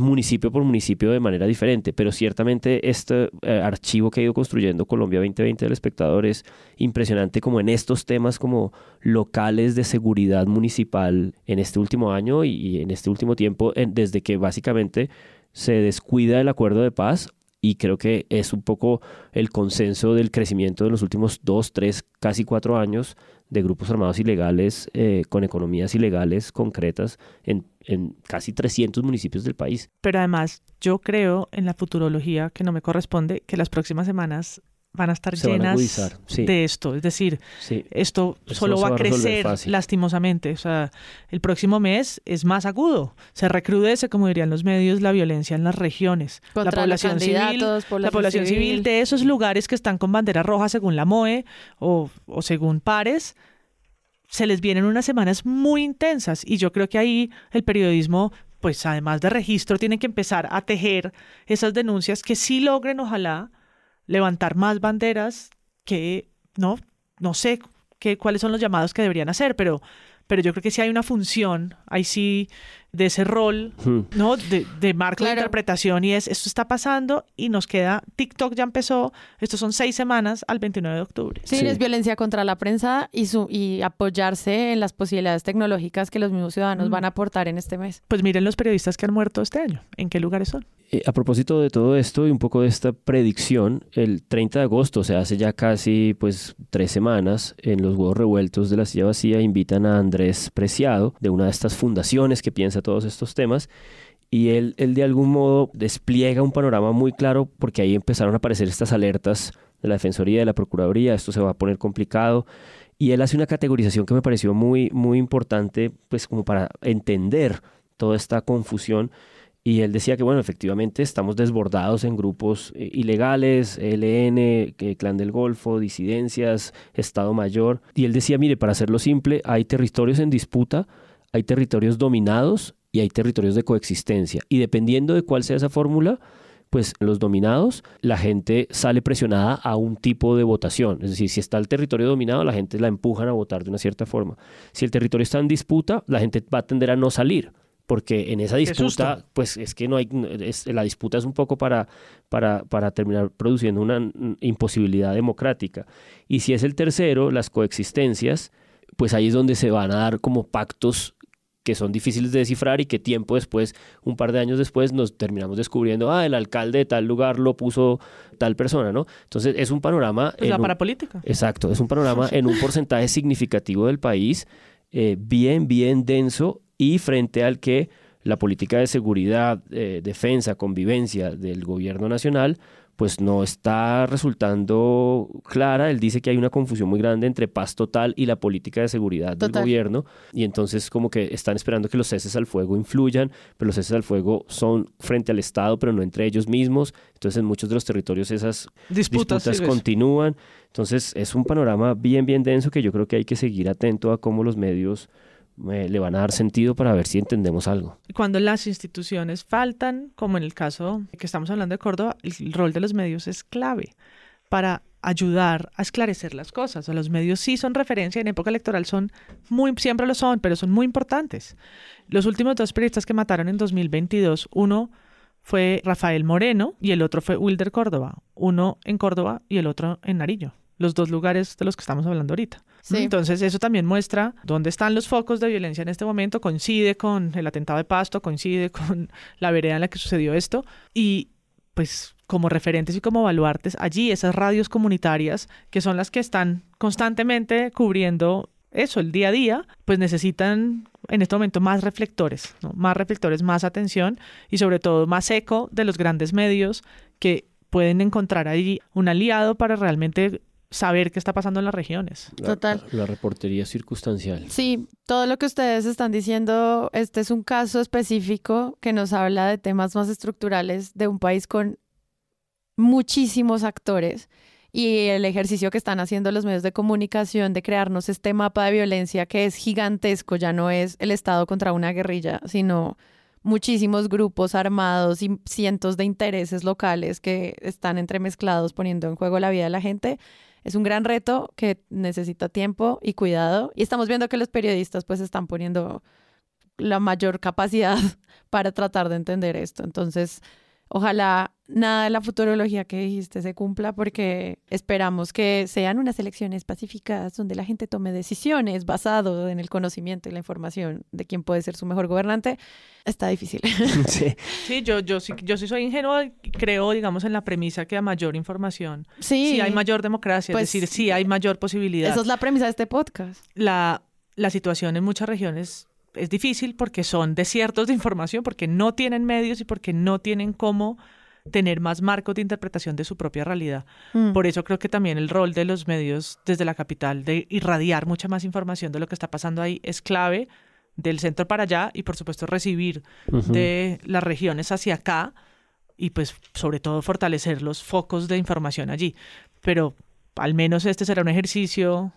municipio por municipio de manera diferente, pero ciertamente este eh, archivo que ha ido construyendo Colombia 2020 del espectador es impresionante como en estos temas como locales de seguridad municipal en este último año y, en este último tiempo, desde que básicamente se descuida el acuerdo de paz y creo que es un poco el consenso del crecimiento de los últimos dos, tres, casi cuatro años de grupos armados ilegales eh, con economías ilegales concretas en, en casi 300 municipios del país.
Pero además, yo creo en la futurología que no me corresponde que las próximas semanas van a estar
Se van a
llenas
sí.
de esto. Es decir,
Sí.
esto
Eso
solo va a
va a resolver
crecer lastimosamente. O sea, el próximo mes es más agudo. Se recrudece, como dirían los medios, la violencia en las regiones.
Contra
la
los
población civil, la
población
población civil.
civil.
de esos lugares que están con bandera roja según la MOE o, o según pares, se les vienen unas semanas muy intensas y yo creo que ahí el periodismo pues además de registro tiene que empezar a tejer esas denuncias que sí logren ojalá levantar más banderas que no no sé qué cuáles son los llamados que deberían hacer pero pero yo creo que sí hay una función, ahí sí de ese rol,
Hmm.
¿no? De, de marco de interpretación y es, esto está pasando y nos queda, TikTok ya empezó, estos son seis semanas al 29 de octubre.
Sí,
Sí.
es violencia contra la prensa y, su, y apoyarse en las posibilidades tecnológicas que los mismos ciudadanos
Mm.
van a aportar en este mes.
Pues miren los periodistas que han muerto este año, ¿en qué lugares son?
Eh, a propósito de todo esto y un poco de esta predicción, el 30 de agosto, o sea, hace ya casi pues tres semanas, en los huevos revueltos de la silla vacía invitan a Andrés Preciado, de una de estas fundaciones que piensa todos estos temas, y él, él de algún modo despliega un panorama muy claro porque ahí empezaron a aparecer estas alertas de la Defensoría, de la Procuraduría, esto se va a poner complicado. Y él hace una categorización que me pareció muy, muy importante, pues como para entender toda esta confusión. Y él decía que, bueno, efectivamente estamos desbordados en grupos eh, ilegales, ELN, eh, Clan del Golfo, disidencias, Estado Mayor. Y él decía, mire, para hacerlo simple, hay territorios en disputa, hay territorios dominados y hay territorios de coexistencia. Y dependiendo de cuál sea esa fórmula, pues los dominados la gente sale presionada a un tipo de votación. Es decir, si está el territorio dominado, la gente la empujan a votar de una cierta forma. Si el territorio está en disputa, la gente va a tender a no salir. Porque en esa disputa, pues es que no hay, es- la disputa es un poco para, para, para terminar produciendo una imposibilidad democrática. Y si es el tercero, las coexistencias, pues ahí es donde se van a dar como pactos que son difíciles de descifrar y que tiempo después, un par de años después, nos terminamos descubriendo, ah, el alcalde de tal lugar lo puso tal persona, ¿no? Entonces es un panorama...
Pues
en
la
un-
parapolítica.
Exacto, es un panorama en un porcentaje significativo del país, eh, bien, bien denso y frente al que la política de seguridad, eh, defensa, convivencia del gobierno nacional, pues no está resultando clara. Él dice que hay una confusión muy grande entre paz total y la política de seguridad del gobierno. Y entonces como que están esperando que los ceses al fuego influyan, pero los ceses al fuego son frente al Estado, pero no entre ellos mismos. Entonces en muchos de los territorios esas
Disputas,
disputas continúan. Entonces es un panorama bien, bien denso que yo creo que hay que seguir atento a cómo los medios le van a dar sentido para ver si entendemos algo.
Cuando las instituciones faltan, como en el caso que estamos hablando de Córdoba, el rol de los medios es clave para ayudar a esclarecer las cosas. Los medios sí son referencia, en época electoral son muy, siempre lo son, pero son muy importantes. Los últimos dos periodistas que mataron en 2022, uno fue Rafael Moreno y el otro fue Wilder Córdoba. Uno en Córdoba y el otro en Nariño. Los dos lugares de los que estamos hablando ahorita.
Sí.
Entonces, eso también muestra dónde están los focos de violencia en este momento, coincide con el atentado de Pasto, coincide con la vereda en la que sucedió esto, y pues como referentes y como baluartes, allí esas radios comunitarias, que son las que están constantemente cubriendo eso, el día a día, pues necesitan en este momento más reflectores, ¿no? más reflectores, más atención y sobre todo más eco de los grandes medios que pueden encontrar ahí un aliado para realmente saber qué está pasando en las regiones.
La-
Total.
La, la reportería circunstancial.
Sí, todo lo que ustedes están diciendo, este es un caso específico que nos habla de temas más estructurales de un país con muchísimos actores y el ejercicio que están haciendo los medios de comunicación de crearnos este mapa de violencia que es gigantesco, ya no es el Estado contra una guerrilla, sino muchísimos grupos armados y cientos de intereses locales que están entremezclados poniendo en juego la vida de la gente. Es un gran reto que necesita tiempo y cuidado. Y estamos viendo que los periodistas pues están poniendo la mayor capacidad para tratar de entender esto. Entonces, ojalá nada de la futurología que dijiste se cumpla porque esperamos que sean unas elecciones pacíficas donde la gente tome decisiones basado en el conocimiento y la información de quién puede ser su mejor gobernante. Está difícil.
Sí.
Sí, yo, yo, sí, yo sí soy ingenuo y creo, digamos, en la premisa que a mayor información,
Sí,
sí hay mayor democracia,
Pues,
es decir, sí hay mayor posibilidad.
Esa es la premisa de este podcast.
la, la situación en muchas regiones es difícil porque son desiertos de información, porque no tienen medios y porque no tienen cómo tener más marcos de interpretación de su propia realidad.
Mm.
Por eso creo que también el rol de los medios desde la capital de irradiar mucha más información de lo que está pasando ahí es clave del centro para allá y por supuesto recibir
Ujú.
de las regiones hacia acá y pues sobre todo fortalecer los focos de información allí. Pero al menos este será un ejercicio.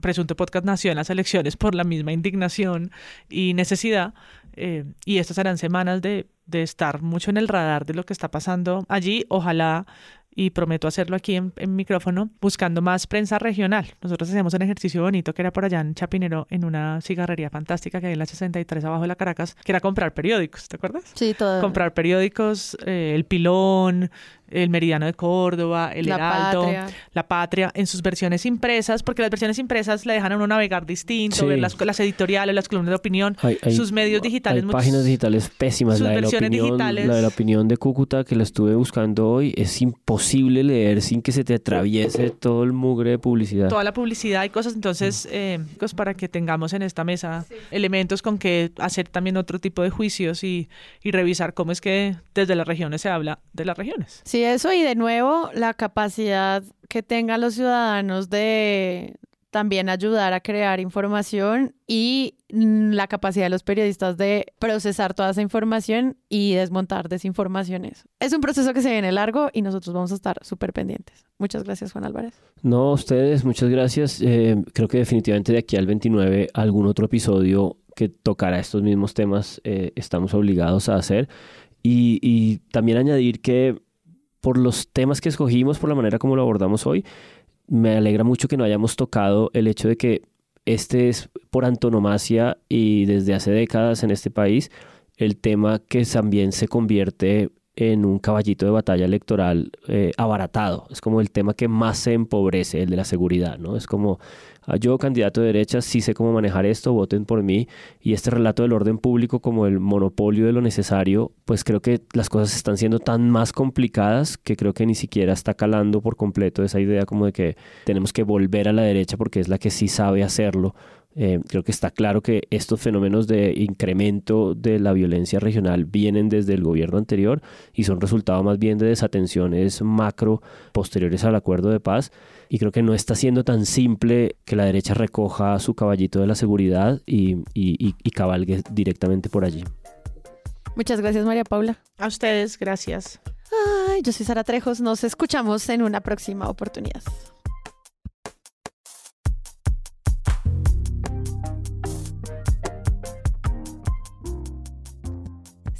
Presunto Podcast nació en las elecciones por la misma indignación y necesidad. eh, y estas serán semanas de, de estar mucho en el radar de lo que está pasando allí. Ojalá y prometo hacerlo aquí en, en, micrófono, buscando más prensa regional. Nosotros hacíamos un ejercicio bonito que era por allá en Chapinero, en una cigarrería fantástica que hay en la 63 abajo de la Caracas, que era comprar periódicos, ¿te acuerdas?
Sí, todo.
Comprar periódicos, eh, El Pilón, el Meridiano de Córdoba, el
La
Heraldo,
Patria.
La Patria, en sus versiones impresas, porque las versiones impresas le dejan a uno navegar distinto,
Sí.
ver las, las editoriales, las columnas de opinión,
Hay- hay-
sus medios digitales.
Hay
muchos-
páginas digitales pésimas.
sus
La de la, opinión,
digitales.
la de la opinión de Cúcuta que la estuve buscando hoy es imposible leer sin que se te atraviese todo el mugre de publicidad.
toda la publicidad y cosas, entonces, eh, pues para que tengamos en esta mesa elementos con que hacer también otro tipo de juicios y, y revisar cómo es que desde las regiones se habla de las regiones.
Sí, eso y de nuevo la capacidad que tengan los ciudadanos de también ayudar a crear información y mm, la capacidad de los periodistas de procesar toda esa información y desmontar desinformaciones. Es un proceso que se viene largo y nosotros vamos a estar súper pendientes. Muchas gracias, Juan Álvarez.
No, ustedes, muchas gracias. Eh, creo que definitivamente de aquí al 29 algún otro episodio que tocará estos mismos temas eh, estamos obligados a hacer. Y, y también añadir que por los temas que escogimos, por la manera como lo abordamos hoy, me alegra mucho que no hayamos tocado el hecho de que este es por antonomasia y desde hace décadas en este país el tema que también se convierte en un caballito de batalla electoral eh, abaratado. Es como el tema que más se empobrece, el de la seguridad, ¿no? Es como, yo candidato de derecha sí sé cómo manejar esto, voten por mí. Y este relato del orden público como el monopolio de lo necesario, pues creo que las cosas están siendo tan más complicadas que creo que ni siquiera está calando por completo esa idea como de que tenemos que volver a la derecha porque es la que sí sabe hacerlo. Eh, creo que está claro que estos fenómenos de incremento de la violencia regional vienen desde el gobierno anterior y son resultado más bien de desatenciones macro posteriores al acuerdo de paz. Y creo que no está siendo tan simple que la derecha recoja su caballito de la seguridad y, y- y- y cabalgue directamente por allí.
Muchas gracias, María Paula.
A ustedes, gracias.
Ay, yo soy Sara Trejos. Nos escuchamos en una próxima oportunidad.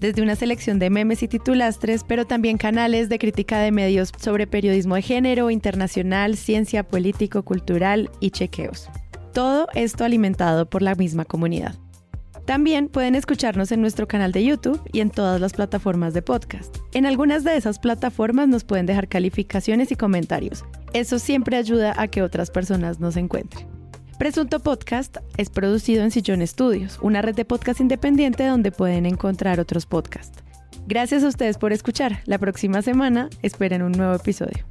desde una selección de memes y titulastres, pero también canales de crítica de medios sobre periodismo de género, internacional, ciencia, político, cultural y chequeos. Todo esto alimentado por la misma comunidad. También pueden escucharnos en nuestro canal de YouTube y en todas las plataformas de podcast. En algunas de esas plataformas nos pueden dejar calificaciones y comentarios. Eso siempre ayuda a que otras personas nos encuentren. Presunto Podcast es producido en Sillón Estudios, una red de podcast independiente donde pueden encontrar otros podcasts. Gracias a ustedes por escuchar. La próxima semana esperen un nuevo episodio.